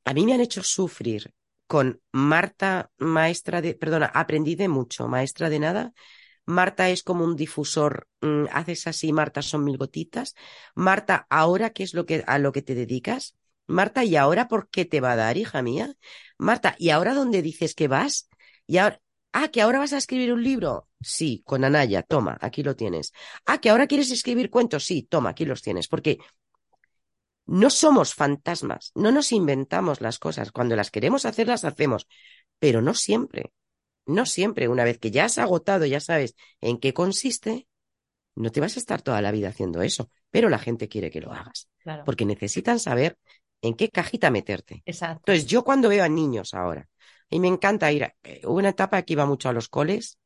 Speaker 2: a mí me han hecho sufrir con Marta, maestra de, perdona, aprendí de mucho, maestra de nada. Marta es como un difusor, mm, haces así, Marta son mil gotitas. Marta, ahora qué es lo que a lo que te dedicas? Marta, ¿y ahora por qué te va a dar, hija mía? Marta, ¿y ahora dónde dices que vas? Y ahora, ah, que ahora vas a escribir un libro. Sí, con Anaya, toma, aquí lo tienes. Ah, que ahora quieres escribir cuentos. Sí, toma, aquí los tienes. Porque no somos fantasmas, no nos inventamos las cosas. Cuando las queremos hacer, las hacemos, pero no siempre. No siempre. Una vez que ya has agotado, ya sabes en qué consiste, no te vas a estar toda la vida haciendo eso, pero la gente quiere que lo hagas.
Speaker 1: Claro.
Speaker 2: Porque necesitan saber en qué cajita meterte.
Speaker 1: Exacto.
Speaker 2: Entonces, yo cuando veo a niños ahora, y me encanta ir, a, eh, hubo una etapa que iba mucho a los coles,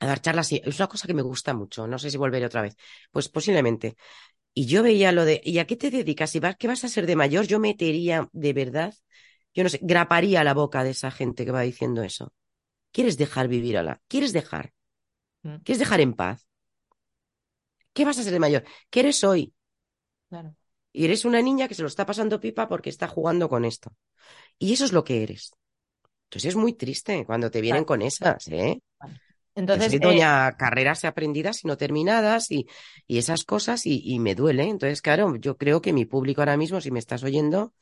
Speaker 2: a dar charlas, y es una cosa que me gusta mucho, no sé si volveré otra vez, pues posiblemente. Y yo veía lo de, ¿y a qué te dedicas? ¿Y vas, qué vas a ser de mayor? Yo metería de verdad, yo no sé, graparía la boca de esa gente que va diciendo eso. ¿Quieres dejar vivir a la? ¿Quieres dejar?
Speaker 1: Mm.
Speaker 2: ¿Quieres dejar en paz? ¿Qué vas a ser de mayor? ¿Qué eres hoy?
Speaker 1: Claro.
Speaker 2: Y eres una niña que se lo está pasando pipa porque está jugando con esto. Y eso es lo que eres. Entonces es muy triste cuando te vienen con esas, ¿eh?
Speaker 1: Vale. Entonces,
Speaker 2: yo soy doña eh... carreras aprendidas y no terminadas y, y esas cosas y, y, me duele. Entonces, claro, yo creo que mi público ahora mismo, si me estás oyendo,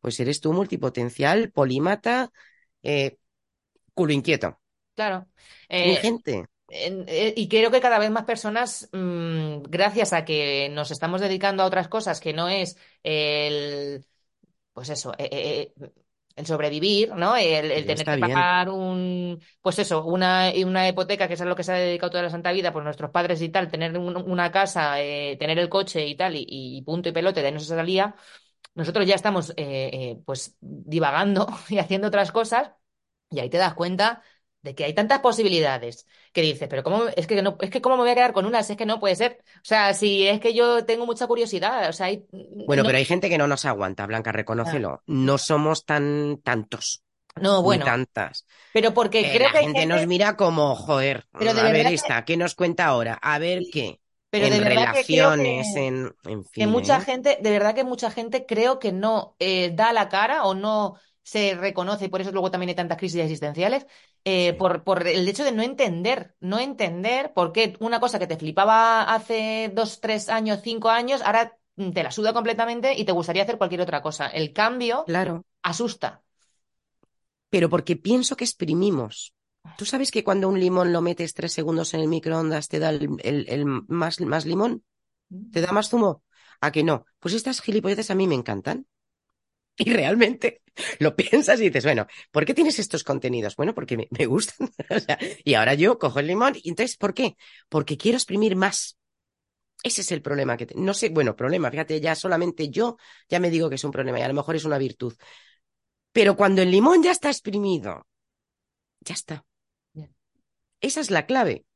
Speaker 2: pues eres tú multipotencial, polímata, eh, culo inquieto.
Speaker 1: Claro.
Speaker 2: Eh, gente.
Speaker 1: Y creo que cada vez más personas, mmm, gracias a que nos estamos dedicando a otras cosas que no es el, pues eso, eh, el sobrevivir, ¿no? El, el tener que pagar bien. un, pues eso, una, una hipoteca, que es a lo que se ha dedicado toda la santa vida, pues nuestros padres y tal, tener un, una casa, eh, tener el coche y tal, y, y, punto y pelote, de no se salía, nosotros ya estamos, eh, eh, pues, divagando y haciendo otras cosas, y ahí te das cuenta de que hay tantas posibilidades que dices, pero cómo es que no, es que cómo me voy a quedar con una, si es que no puede ser. O sea, si es que yo tengo mucha curiosidad, o sea, hay,
Speaker 2: Bueno,
Speaker 1: no,
Speaker 2: pero hay gente que no nos aguanta, Blanca, reconócelo. No somos tan tantos,
Speaker 1: no,
Speaker 2: ni
Speaker 1: bueno,
Speaker 2: tantas.
Speaker 1: pero porque
Speaker 2: Eh,
Speaker 1: creo
Speaker 2: la
Speaker 1: que
Speaker 2: gente
Speaker 1: gente,
Speaker 2: nos mira como, joder,
Speaker 1: pero de
Speaker 2: a ver
Speaker 1: que,
Speaker 2: esta, ¿qué nos cuenta ahora? A ver qué.
Speaker 1: pero de
Speaker 2: En
Speaker 1: verdad que
Speaker 2: relaciones,
Speaker 1: que
Speaker 2: en, en
Speaker 1: que
Speaker 2: fin,
Speaker 1: mucha
Speaker 2: ¿eh?
Speaker 1: gente, de verdad que mucha gente creo que no eh, da la cara o no se reconoce, y por eso luego también hay tantas crisis existenciales, eh, por, por el hecho de no entender, no entender por qué una cosa que te flipaba hace dos, tres años, cinco años, ahora mm, te la suda completamente y te gustaría hacer cualquier otra cosa. El cambio
Speaker 2: claro.
Speaker 1: asusta.
Speaker 2: Pero porque pienso que exprimimos. ¿Tú sabes que cuando un limón lo metes tres segundos en el microondas te da el, el- el más, más limón? ¿Te da más zumo? ¿A que no? Pues estas gilipolleces a mí me encantan. Y realmente lo piensas y dices, bueno, ¿por qué tienes estos contenidos? Bueno, porque me, me gustan. O sea, y ahora yo cojo el limón y entonces, ¿por qué? Porque quiero exprimir más. Ese es el problema que te- no sé, bueno, problema, fíjate, ya solamente yo ya me digo que es un problema y a lo mejor es una virtud. Pero cuando el limón ya está exprimido, ya está. Esa es la clave,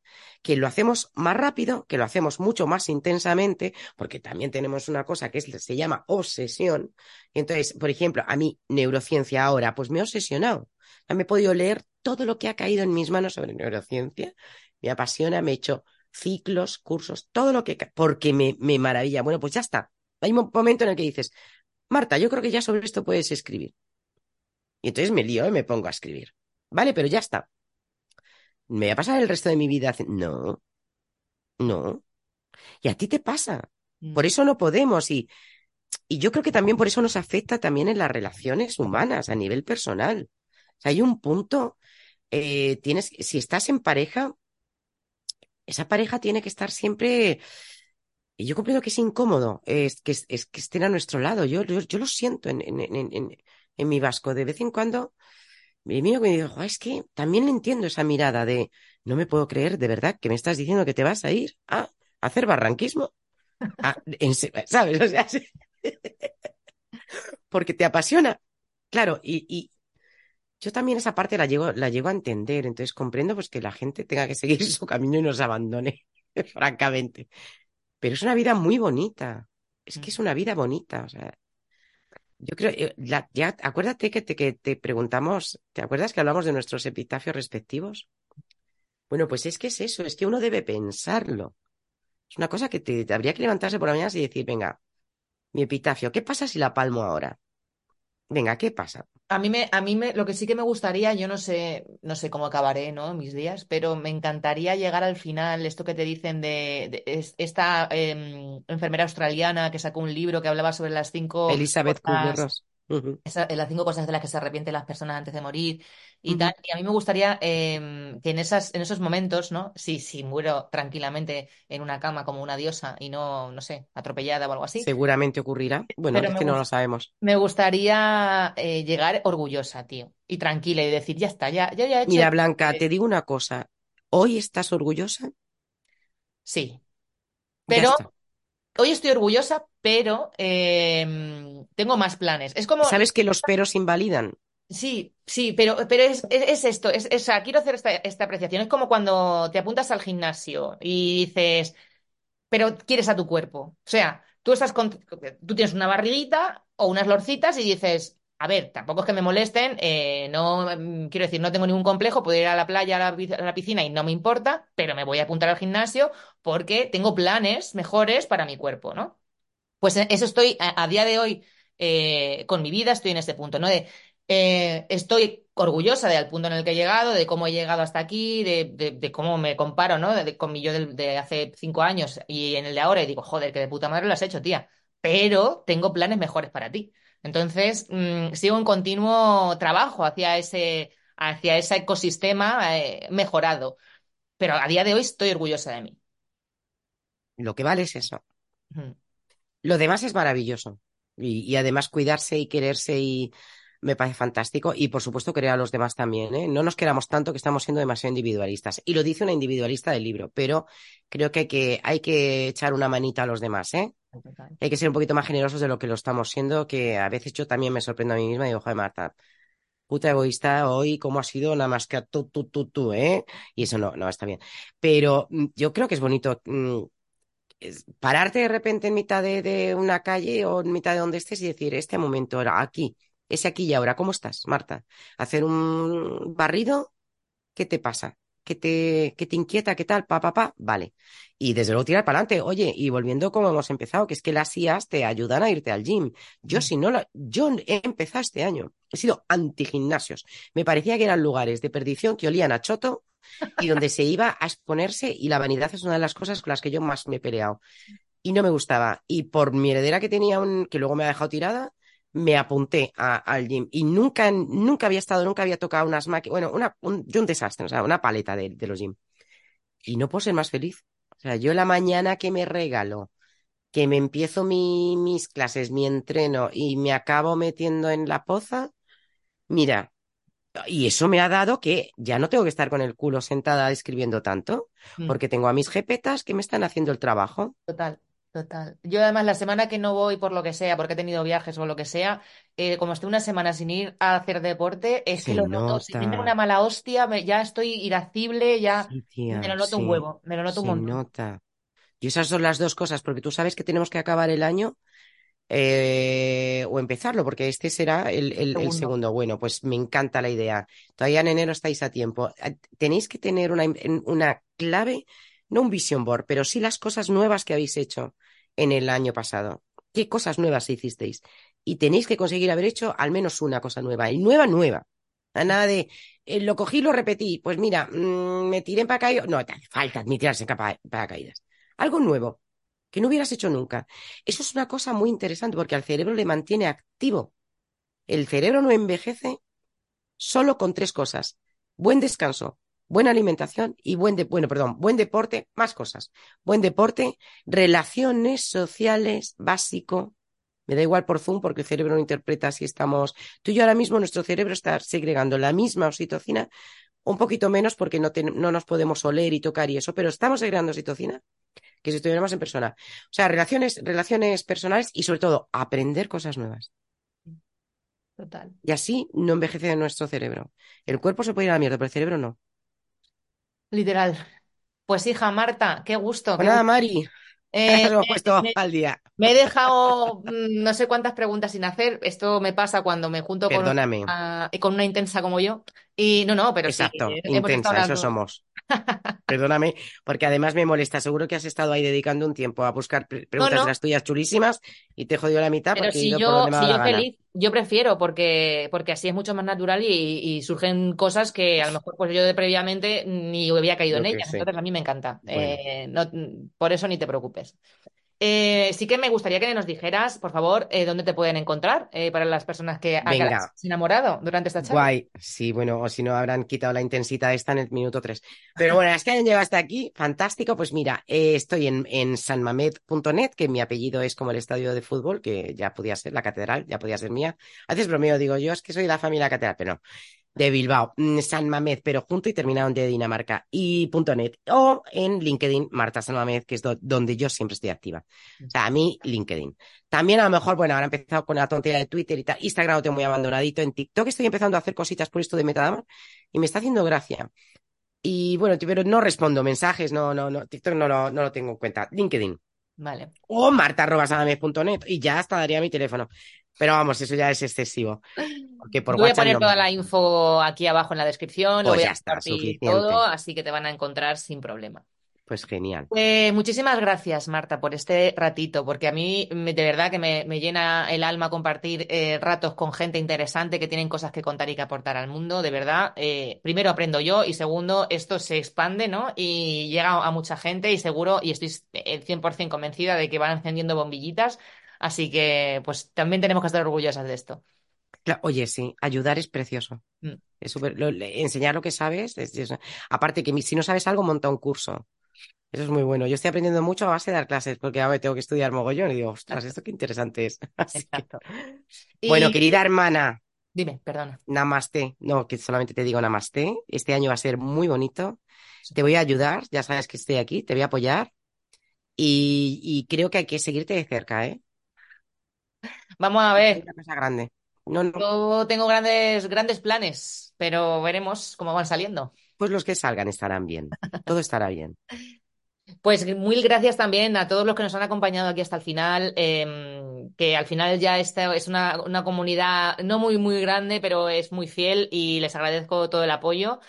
Speaker 2: que lo hacemos más rápido, que lo hacemos mucho más intensamente, porque también tenemos una cosa que se llama obsesión. Entonces, por ejemplo, a mí neurociencia ahora, pues me ha obsesionado. Ya me he podido leer todo lo que ha caído en mis manos sobre neurociencia. Me apasiona, me he hecho ciclos, cursos, todo lo que, porque me, me maravilla. Bueno, pues ya está. Hay un momento en el que dices, Marta, yo creo que ya sobre esto puedes escribir. Y entonces me lío y me pongo a escribir. Vale, pero ya está. ¿Me voy a pasar el resto de mi vida? No, no. Y a ti te pasa.
Speaker 1: Mm.
Speaker 2: Por eso no podemos. Y, y yo creo que también por eso nos afecta también en las relaciones humanas a nivel personal. O sea, hay un punto, eh, tienes, si estás en pareja, esa pareja tiene que estar siempre. Y yo comprendo que es incómodo, es que, es, que estén a nuestro lado. Yo, yo, yo lo siento en, en, en, en, en mi vasco. De vez en cuando me miro y me digo, "Jo, es que también entiendo esa mirada de no me puedo creer de verdad que me estás diciendo que te vas a ir a hacer barranquismo. A- en se- ¿sabes? O sea, sí, porque te apasiona. Claro, y, y yo también esa parte la llego, la llego a entender. Entonces comprendo pues que la gente tenga que seguir su camino y nos abandone, francamente. Pero es una vida muy bonita. Es que es una vida bonita. O sea, yo creo, eh, ya, acuérdate que te, que te preguntamos, ¿te acuerdas que hablamos de nuestros epitafios respectivos? Bueno, pues es que es eso, es que uno debe pensarlo. Es una cosa que te, te habría que levantarse por la mañana y decir, venga, mi epitafio, ¿qué pasa si la palmo ahora? Venga, ¿qué pasa?
Speaker 1: A mí me, a mí me, lo que sí que me gustaría, yo no sé, no sé cómo acabaré, ¿no? Mis días, pero me encantaría llegar al final, esto que te dicen de, de- es- esta em, enfermera australiana que sacó un libro que hablaba sobre las cinco
Speaker 2: Elizabeth
Speaker 1: cosas Esa- las cinco cosas de las que se arrepienten las personas antes de morir y tal. Y a mí me gustaría eh, que en esas, en esos momentos, ¿no? Si, si muero tranquilamente en una cama como una diosa y no, no sé, atropellada o algo así,
Speaker 2: Seguramente ocurrirá. Bueno, es que no lo sabemos.
Speaker 1: me gustaría eh, llegar orgullosa, tío, y tranquila y decir, ya está, ya, yo ya he hecho
Speaker 2: Mira, Blanca, te digo una cosa. ¿Hoy estás orgullosa?
Speaker 1: Sí,
Speaker 2: Ya
Speaker 1: pero. Hoy estoy orgullosa, pero eh, tengo más planes. Es como,
Speaker 2: ¿Sabes que los peros invalidan?
Speaker 1: Sí, sí, pero, pero es, es, es esto, es, es- o sea, quiero hacer esta, esta apreciación. Es como cuando te apuntas al gimnasio y dices, pero quieres a tu cuerpo. O sea, tú estás con, tú tienes una barriguita o unas lorcitas y dices, a ver, tampoco es que me molesten, eh, no, mm, quiero decir, no tengo ningún complejo, puedo ir a la playa, a la, piscina y no me importa, pero me voy a apuntar al gimnasio porque tengo planes mejores para mi cuerpo, ¿no? Pues en eso estoy a, día de hoy eh, con mi vida, estoy en este punto, ¿no? De, eh, estoy orgullosa del punto en el que he llegado, de cómo he llegado hasta aquí, de, de- de cómo me comparo, ¿no? De- con mi yo del- de, hace cinco años y en el de ahora y digo, joder, que de puta madre lo has hecho, tía. Pero tengo planes mejores para ti. Entonces, mm, sigo en continuo trabajo hacia ese, hacia ese ecosistema eh, mejorado. Pero a día de hoy estoy orgullosa de mí.
Speaker 2: Lo que vale es eso. Lo demás es maravilloso. Y, y además cuidarse y quererse y me parece fantástico. Y por supuesto querer a los demás también, ¿eh? No nos queramos tanto que estamos siendo demasiado individualistas. Y lo dice una individualista del libro, pero creo que hay que, hay que echar una manita a los demás, ¿eh? Hay que ser un poquito más generosos de lo que lo estamos siendo, que a veces yo también me sorprendo a mí misma y digo, joder, Marta, puta egoísta hoy, cómo ha sido nada más que tú, tú, tú, tú, ¿eh? Y eso no, no está bien. Pero mm, yo creo que es bonito mm, pararte de repente en mitad de, de una calle o en mitad de donde estés y decir, este momento, ahora, aquí, ese aquí y ahora, ¿cómo estás, Marta? Hacer un barrido, ¿qué te pasa? ¿Qué te, qué te inquieta? ¿Qué tal? Pa, pa, pa. Vale. Y desde luego tirar para adelante. Oye, y volviendo como hemos empezado, que es que las IAs te ayudan a irte al gym. Yo,
Speaker 1: Mm.
Speaker 2: si no, la, yo he empezado este año. He sido anti-gimnasios. Me parecía que eran lugares de perdición que olían a choto y donde se iba a exponerse y la vanidad es una de las cosas con las que yo más me he peleado. Y no me gustaba. Y por mi heredera que tenía, un, que luego me ha dejado tirada, me apunté a- al gym y nunca, nunca había estado, nunca había tocado unas máquinas, bueno, una, un, yo un desastre, o sea, una paleta de, de los gym. Y no puedo ser más feliz. O sea, yo la mañana que me regalo, que me empiezo mi, mis clases, mi entreno y me acabo metiendo en la poza, mira, y eso me ha dado que ya no tengo que estar con el culo sentada escribiendo tanto,
Speaker 1: Mm.
Speaker 2: porque tengo a mis jepetas que me están haciendo el trabajo.
Speaker 1: Total, total. Yo además la semana que no voy por lo que sea, porque he tenido viajes o lo que sea, eh, como estoy una semana sin ir a hacer deporte, es que lo noto. Si
Speaker 2: nota.
Speaker 1: una mala hostia, me- ya estoy irascible, ya
Speaker 2: Sí,
Speaker 1: me lo noto un
Speaker 2: sí,
Speaker 1: huevo, me lo noto un
Speaker 2: se
Speaker 1: montón.
Speaker 2: nota. Y esas son las dos cosas, porque tú sabes que tenemos que acabar el año eh, o empezarlo, porque este será el, el- el
Speaker 1: Segundo.
Speaker 2: segundo. Bueno, pues me encanta la idea. Todavía en enero estáis a tiempo. Eh, Tenéis que tener una, en- una clave, no un vision board, pero sí las cosas nuevas que habéis hecho en el año pasado. ¿Qué cosas nuevas hicisteis? Y tenéis que conseguir haber hecho al menos una cosa nueva. Y nueva, nueva. Nada de eh, lo cogí, lo repetí. Pues mira, mm, me tiré en paracaídas. No, te hace falta admitirse en paracaídas. Algo nuevo que no hubieras hecho nunca. Eso es una cosa muy interesante porque al cerebro le mantiene activo. El cerebro no envejece solo con tres cosas: buen descanso, buena alimentación y buen de, bueno, perdón, buen deporte, más cosas. Buen deporte, relaciones sociales, básico. Me da igual por Zoom porque el cerebro no interpreta si estamos. Tú y yo ahora mismo nuestro cerebro está segregando la misma oxitocina, un poquito menos porque no, no nos podemos oler y tocar y eso, pero estamos segregando oxitocina que si estuviéramos en persona. O sea, relaciones, relaciones personales y sobre todo aprender cosas nuevas.
Speaker 1: Total.
Speaker 2: Y así no envejece nuestro cerebro. El cuerpo se puede ir a la mierda, pero el cerebro no.
Speaker 1: Literal. Pues hija Marta, qué gusto,
Speaker 2: Pues
Speaker 1: qué
Speaker 2: nada,
Speaker 1: gusto.
Speaker 2: Mari,
Speaker 1: Eh,
Speaker 2: nos hemos
Speaker 1: me,
Speaker 2: puesto
Speaker 1: me-
Speaker 2: al día.
Speaker 1: me he dejado mm, no sé cuántas preguntas sin hacer. Esto me pasa cuando me junto con
Speaker 2: Perdóname.
Speaker 1: una, con una intensa como yo. Y no, no, pero sí,
Speaker 2: Exacto, intensa, eso somos. Perdóname, porque además me molesta. Seguro que has estado ahí dedicando un tiempo a buscar pre-
Speaker 1: No,
Speaker 2: preguntas de las tuyas chulísimas y te he jodido la mitad
Speaker 1: pero
Speaker 2: porque he
Speaker 1: si
Speaker 2: por
Speaker 1: yo,
Speaker 2: ha
Speaker 1: si yo
Speaker 2: gana.
Speaker 1: feliz, yo prefiero porque, porque así es mucho más natural y, y surgen cosas que a lo mejor pues yo de previamente ni había caído en ellas. Entonces a mí me encanta.
Speaker 2: Bueno,
Speaker 1: Eh, no, por eso ni te preocupes. Eh, sí que me gustaría que nos dijeras, por favor, eh, dónde te pueden encontrar eh, para las personas que, las has enamorado durante esta charla.
Speaker 2: Guay, sí, bueno, o si no habrán quitado la intensidad esta en el minuto 3. Pero bueno, es que hayan llegado hasta aquí, fantástico. Pues mira, estoy en, en sanmamed.net, que mi apellido es como el estadio de fútbol, que ya podía ser la catedral, ya podía ser mía. A veces bromeo, digo yo, es que soy de la familia catedral, pero no. De Bilbao, mm, San Mamed, pero junto y terminado en de Dinamarca y punto .net. O en LinkedIn, Marta San Mamed, que es do- donde yo siempre estoy activa. O sea, a mí, LinkedIn. También a lo mejor, bueno, ahora he empezado con la tontería de Twitter y tal. Instagram lo tengo muy abandonadito. En TikTok estoy empezando a hacer cositas por esto de Metadama y me está haciendo gracia. Y bueno, pero no respondo mensajes, no, no, no. TikTok no lo, no lo tengo en cuenta. LinkedIn.
Speaker 1: Vale.
Speaker 2: O marta.sanamed.net y ya hasta daría mi teléfono. Pero vamos, eso ya es excesivo. Porque por
Speaker 1: Yo voy a poner
Speaker 2: no
Speaker 1: toda
Speaker 2: me
Speaker 1: la info aquí abajo en la descripción, lo
Speaker 2: Pues
Speaker 1: voy
Speaker 2: ya
Speaker 1: a
Speaker 2: está,
Speaker 1: todo, así que te van a encontrar sin problema.
Speaker 2: Pues genial.
Speaker 1: Pues muchísimas gracias, Marta, por este ratito, porque a mí me- de verdad que me, me llena el alma compartir eh, ratos con gente interesante que tienen cosas que contar y que aportar al mundo. De verdad, eh, primero aprendo yo y segundo, esto se expande, ¿no? Y llega a mucha gente y seguro, y estoy eh, 100% convencida de que van encendiendo bombillitas. Así que, pues también tenemos que estar orgullosas de esto.
Speaker 2: Oye, sí, ayudar es precioso.
Speaker 1: Mm.
Speaker 2: Es lo- le- enseñar lo que sabes. es- es- aparte que si no sabes algo, monta un curso. Eso es muy bueno. Yo estoy aprendiendo mucho a base de dar clases porque ahora tengo que estudiar mogollón y digo, ostras, esto qué interesante es. Que,
Speaker 1: Exacto.
Speaker 2: bueno, querida hermana,
Speaker 1: dime, perdona.
Speaker 2: namaste. No, que solamente te digo namaste. Este año va a ser muy bonito. Te voy a ayudar, ya sabes que estoy aquí, te voy a apoyar. Y, y creo que hay que seguirte de cerca, ¿eh?
Speaker 1: Vamos a ver.
Speaker 2: una cosa grande. No, no.
Speaker 1: Yo tengo grandes, grandes planes, pero veremos cómo van saliendo.
Speaker 2: Pues los que salgan estarán bien. Todo estará bien.
Speaker 1: Pues mil gracias también a todos los que nos han acompañado aquí hasta el final, eh, que al final ya esta es una, una, comunidad no muy, muy grande, pero es muy fiel y les agradezco todo el apoyo.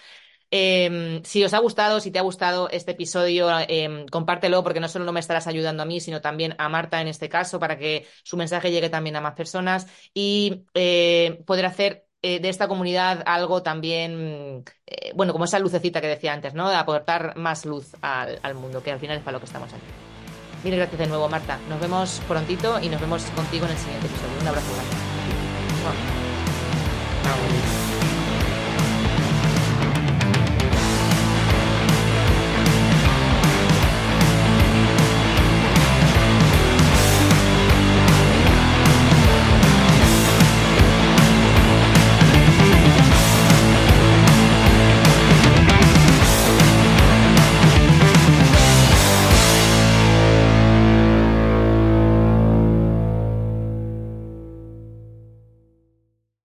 Speaker 1: Eh, si os ha gustado, si te ha gustado este episodio, eh, compártelo porque no solo no me estarás ayudando a mí, sino también a Marta en este caso, para que su mensaje llegue también a más personas y eh, poder hacer eh, de esta comunidad algo también, eh, bueno, como esa lucecita que decía antes, ¿no? De aportar más luz al, mundo, que al final es para lo que estamos aquí. Mil gracias de nuevo, Marta. Nos vemos prontito y nos vemos contigo en el siguiente episodio. Un abrazo grande.